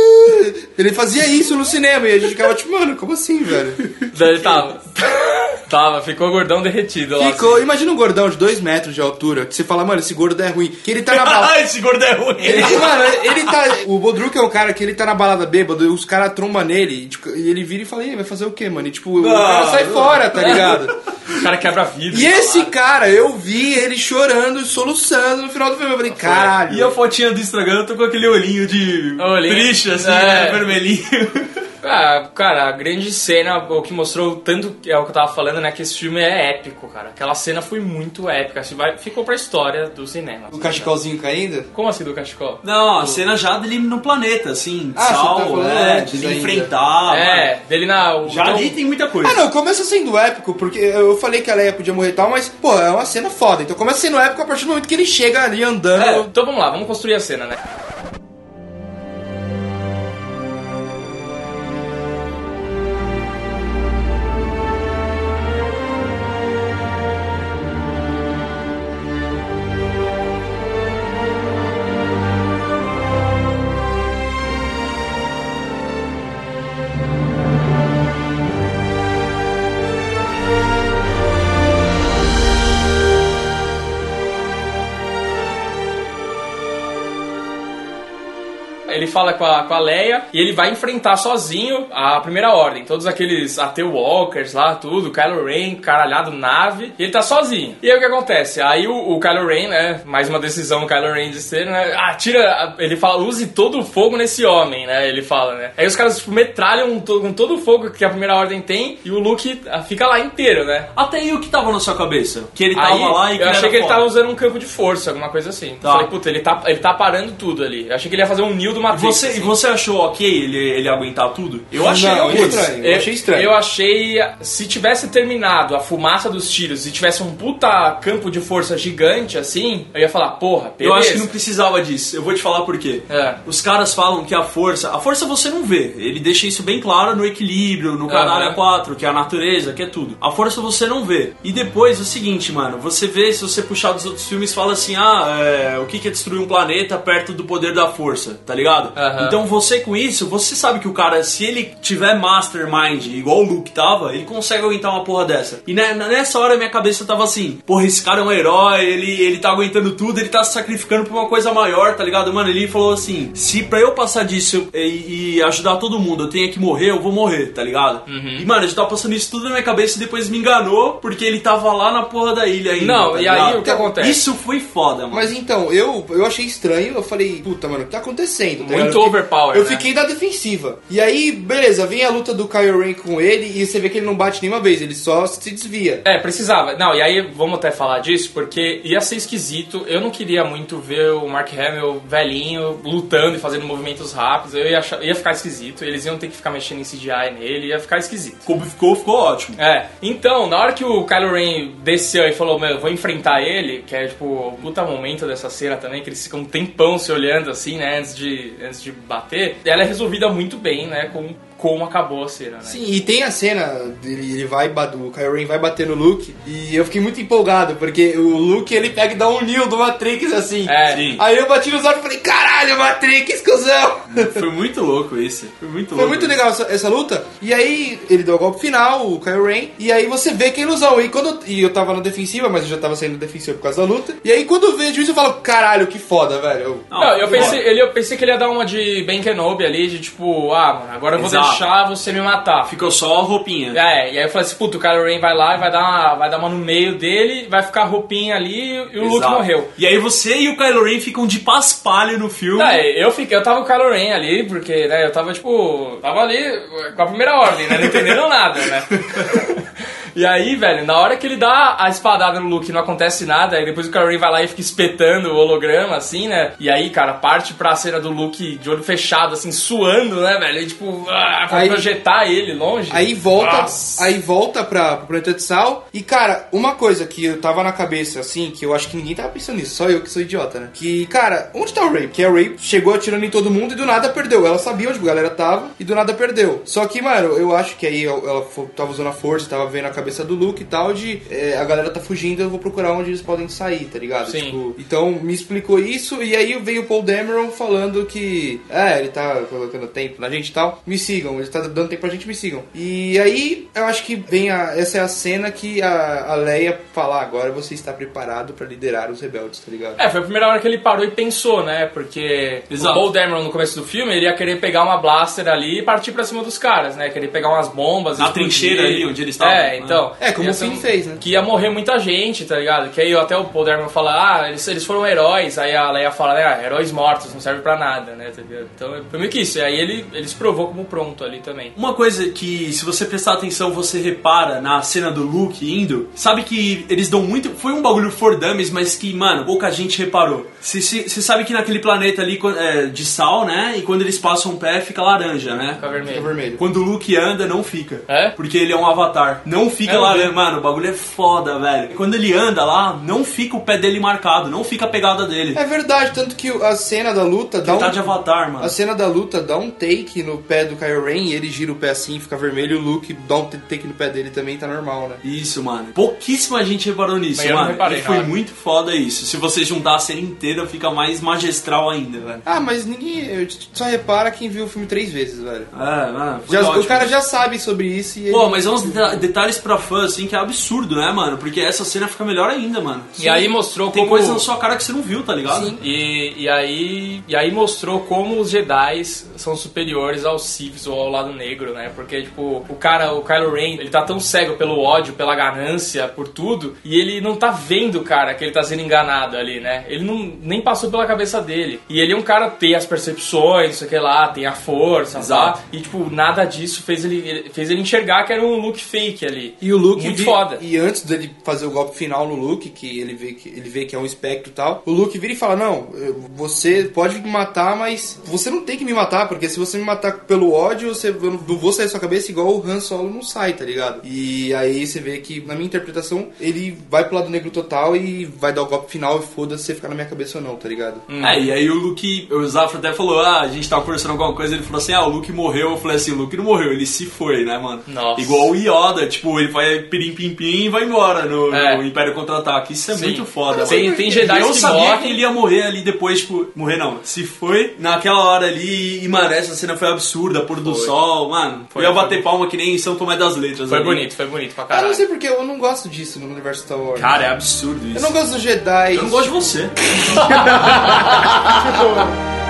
Ele fazia isso no cinema e a gente ficava tipo, mano, como assim, velho? Daí ele tava. tava, ficou gordão derretido lá. Ficou, assim. imagina um gordão de 2 metros de altura, que você fala, mano, esse gordo é ruim. Que ele tá na balada. Ah, esse gordo é ruim. Ele, mano, ele tá. O Bodruk é um cara que ele tá na balada bêbado os caras trombam nele. E, tipo, e ele vira e fala, e aí, vai fazer o quê, mano? E tipo, o cara sai fora, tá ligado? O cara quebra vidro. E esse cara, eu vi ele chorando e soluçando no final do filme. Eu falei, caralho. E a fotinha do Instagram, eu tô com aquele olhinho de Olhinho. triste, assim, É. né, vermelhinho. Ah, cara, a grande cena, o que mostrou tanto, é o que eu tava falando, né, que esse filme é épico, cara. Aquela cena foi muito épica, assim, vai, ficou pra história do cinema. O cachecolzinho caindo? Como assim do cachecol? Não, a cena já dele no planeta, assim, Ah, você tá sal, falando é, antes dele ainda. enfrentar. é, mano. dele na... o- Já então- ali tem muita coisa. Ah, não, começa sendo épico, porque eu falei que a Leia podia morrer e tal, mas, pô, é uma cena foda. Então começa sendo épico a partir do momento que ele chega ali andando. É, então vamos lá, vamos construir a cena, né? Fala com a, com a Leia e ele vai enfrentar sozinho a primeira ordem. Todos aqueles AT Walkers lá, tudo, Kylo Ren, caralhado, nave. E ele tá sozinho. E aí o que acontece? Aí o, o Kylo Ren, né? Mais uma decisão do Kylo Ren de ser, né? Ah, tira. Ele fala, use todo o fogo nesse homem, né? Ele fala, né? Aí os caras tipo, metralham com todo o fogo que a primeira ordem tem e o Luke ah, fica lá inteiro, né? Até aí o que tava na sua cabeça? Que ele tava Aí, lá e eu achei que ele foda. tava usando um campo de força, alguma coisa assim. Tá. Falei, puta, ele tá, ele tá parando tudo ali. Eu achei que ele ia fazer um Neo do Matrix. Você, assim. e você achou ok ele, ele aguentar tudo? Eu achei Não, ok. estranho. Eu achei estranho. Eu achei. Se tivesse terminado a fumaça dos tiros e tivesse um puta campo de força gigante assim, eu ia falar, porra, Eu beleza. acho que não precisava disso. Eu vou te falar por quê. É. Os caras falam que a força. A força você não vê. Ele deixa isso bem claro no equilíbrio, no canalha Aham. 4, que é a natureza, que é tudo. A força você não vê. E depois é o seguinte, mano. Você vê, se você puxar dos outros filmes, fala assim: ah, é, o que que é destruir um planeta perto do poder da força, tá ligado? Aham. Então você com isso, você sabe que o cara, se ele tiver mastermind, igual o Luke tava, ele consegue aguentar uma porra dessa. E ne- nessa hora minha cabeça tava assim, porra, esse cara é um herói, ele, ele tá aguentando tudo, ele tá se sacrificando por uma coisa maior, tá ligado? Mano, ele falou assim, se pra eu passar disso e, e ajudar todo mundo eu tenho que morrer, eu vou morrer, tá ligado? Uhum. E mano, a gente tava passando isso tudo na minha cabeça e depois me enganou, porque ele tava lá na porra da ilha ainda. Não, tá e aí o que acontece? Isso foi foda, mano. Mas então, eu, eu achei estranho, eu falei, puta, mano, o que tá acontecendo? Tá Muito? Eu fiquei- overpower, Eu né? fiquei da defensiva. E aí, beleza, vem a luta do Kylo Ren com ele e você vê que ele não bate nenhuma vez, ele só se desvia. É, precisava. Não, e aí vamos até falar disso, porque ia ser esquisito. Eu não queria muito ver o Mark Hamill velhinho lutando e fazendo movimentos rápidos. Eu ia, achar- ia ficar esquisito. Eles iam ter que ficar mexendo em CGI nele, ia ficar esquisito. Ficou, ficou, ficou ótimo. É, então, na hora que o Kylo Ren desceu e falou, meu, eu vou enfrentar ele, que é tipo o puta momento dessa cena também, que eles ficam um tempão se olhando assim, né, antes de, antes de bater, ela é resolvida muito bem, né, com como acabou a cena, né? Sim, e tem a cena dele, ele vai, do Kylo Ren vai bater no Luke e eu fiquei muito empolgado, porque o Luke ele pega e dá um Neo do Matrix assim. É, Sim. Aí eu bati nos olhos e falei, caralho, Matrix, cuzão! Foi muito louco isso. Foi muito Foi louco. muito legal essa, essa luta. E aí ele deu o golpe final, o Kylo Ren, e aí você vê que é ilusão. E quando e eu tava na defensiva, mas eu já tava saindo defensiva por causa da luta. E aí quando eu vejo isso eu falo, caralho, que foda, velho. Eu- Não, eu foi pensei, ele, eu pensei que ele ia dar uma de Ben Kenobi ali, de tipo, ah, mano, agora eu vou Exato. deixar você me matar. Ficou só a roupinha. É, e aí eu falei assim, puto, o Kylo Ren vai lá e vai dar uma, vai dar uma no meio dele, vai ficar a roupinha ali e o Luke morreu. E aí você e o Kylo Ren ficam de paspalho no filme. É, eu fiquei, eu tava com o Kylo Ren ali, porque, né, eu tava, tipo, tava ali com a primeira ordem, né, não entendendo nada, né. E aí, velho, na hora que ele dá a espadada no Luke não acontece nada, aí depois o Kylo Ren vai lá e fica espetando o holograma, assim, né, e aí, cara, parte pra cena do Luke de olho fechado, assim, suando, né, velho, e, tipo, ah, pra Aí- projetar ele longe. Aí volta, Nossa. aí volta pra, pro planeta de sal. E cara, uma coisa que eu tava na cabeça, assim, que eu acho que ninguém tava pensando nisso, só eu que sou idiota, né? Que, cara, onde tá o Ray? Porque a Ray chegou atirando em todo mundo e do nada perdeu. Ela sabia onde a galera tava e do nada perdeu. Só que, mano, eu acho que aí ela fo- tava usando a força, tava vendo a cabeça do Luke e tal, de é, a galera tá fugindo, eu vou procurar onde eles podem sair, tá ligado? Sim. Tipo, então me explicou isso e aí veio o Paul Dameron falando que, é, ele tá colocando tempo na gente e tal. Me sigam, ele tá dando tempo pra gente, me sigam. E aí eu acho que vem a, essa é a cena que a, a Leia fala, agora você está preparado pra liderar os rebeldes, tá ligado? É, foi a primeira hora que ele parou e pensou, né? Porque Exato. o Paul Dameron no começo do filme, ele ia querer pegar uma blaster ali e partir pra cima dos caras, né? Querer pegar umas bombas, Na explodir. trincheira ali onde eles estavam, É, né? Então. É, como o Finn fez, né? Que ia morrer muita gente, tá ligado? Que aí até o Paul Dameron fala, ah, eles, eles foram heróis. Aí a Leia fala, né, ah, heróis mortos, não serve pra nada, né? tá ligado? Então foi meio que isso. E aí ele, ele se provou como pronto ali também. Uma coisa que, se você prestar atenção, você repara na cena do Luke indo, sabe que eles dão muito. Foi um bagulho for dummies, mas que, mano, pouca gente reparou. Você sabe que naquele planeta ali é, de sal, né? E quando eles passam um pé, fica laranja, né? Fica vermelho. Fica vermelho. Quando o Luke anda, não fica. É? Porque ele é um avatar. Não fica É, eu laranja. vi. Mano, o bagulho é foda, velho. Quando ele anda lá, não fica o pé dele marcado, não fica a pegada dele. É verdade, tanto que a cena da luta dá Ele tá um... de avatar, mano. A cena da luta dá um take no pé do Kylo Ren e ele gira o pé assim, fica vermelho, e o Luke dá um take no pé dele também, tá normal, né? Isso, mano. Pouquíssima gente reparou nisso, Mas eu mano. reparei, e foi muito foda isso. Se você juntar a cena inteira, fica mais magistral ainda, velho. Ah, mas ninguém. Só repara quem viu o filme três vezes, velho. É, mano. foi Já- ótimo. o cara já sabe sobre isso e ele. Pô, mas é uns deta- detalhes pra fã, assim, que é absurdo, né, mano? Porque essa cena fica melhor ainda, mano. E aí mostrou Tem como... coisa na sua cara que você não viu, tá ligado? E, e, aí, e aí mostrou como os Jedi são superiores aos Siths ou ao lado negro, né? Porque, tipo, o cara, o Kylo Ren, ele tá tão cego pelo ódio, pela ganância, por tudo, e ele não tá vendo, cara, que ele tá sendo enganado ali, né? Ele não, nem passou pela cabeça dele. E ele é um cara que tem as percepções, não sei o que lá, tem a força, Exato. tá? E, tipo, nada disso fez ele- fez ele enxergar que era um look fake ali. E o Luke Muito vi- foda. E antes dele fazer o golpe final no Luke, que ele vê que ele vê que é um espectro e tal, o Luke vira e fala: "Não, eu- você pode me matar, mas você não tem que me matar, porque se você me matar pelo ódio, você eu não vou sair da sua cabeça igual o Han Solo não sai, tá ligado?" E aí você vê que na minha interpretação, ele vai pro lado negro total e vai dar o golpe final e foda-se você ficar na minha cabeça ou não, tá ligado? É, e aí o Luke, o Zafra até falou, ah, a gente tava conversando alguma coisa, ele falou assim, ah, o Luke morreu, eu falei assim, o Luke não morreu, ele se foi, né, mano? Nossa. Igual o Yoda, tipo, ele vai pirim pim pim e vai embora no, É. no Império Contra-Ataque. Isso é Sim. muito foda. Tem, mano. tem Jedi eu que sabia morrem. que ele ia morrer ali depois, tipo, morrer não. Se foi naquela hora ali, e mano, essa cena foi absurda, pôr do Foi. sol, mano. Foi, eu ia foi. bater palma que nem em São Tomé das Letras. Foi ali. bonito, foi bonito pra Eu não caralho. sei porque eu não gosto disso no universo Star Wars. Cara, é absurdo isso. eu não gosto dos Jedi. Eu não gosto de você.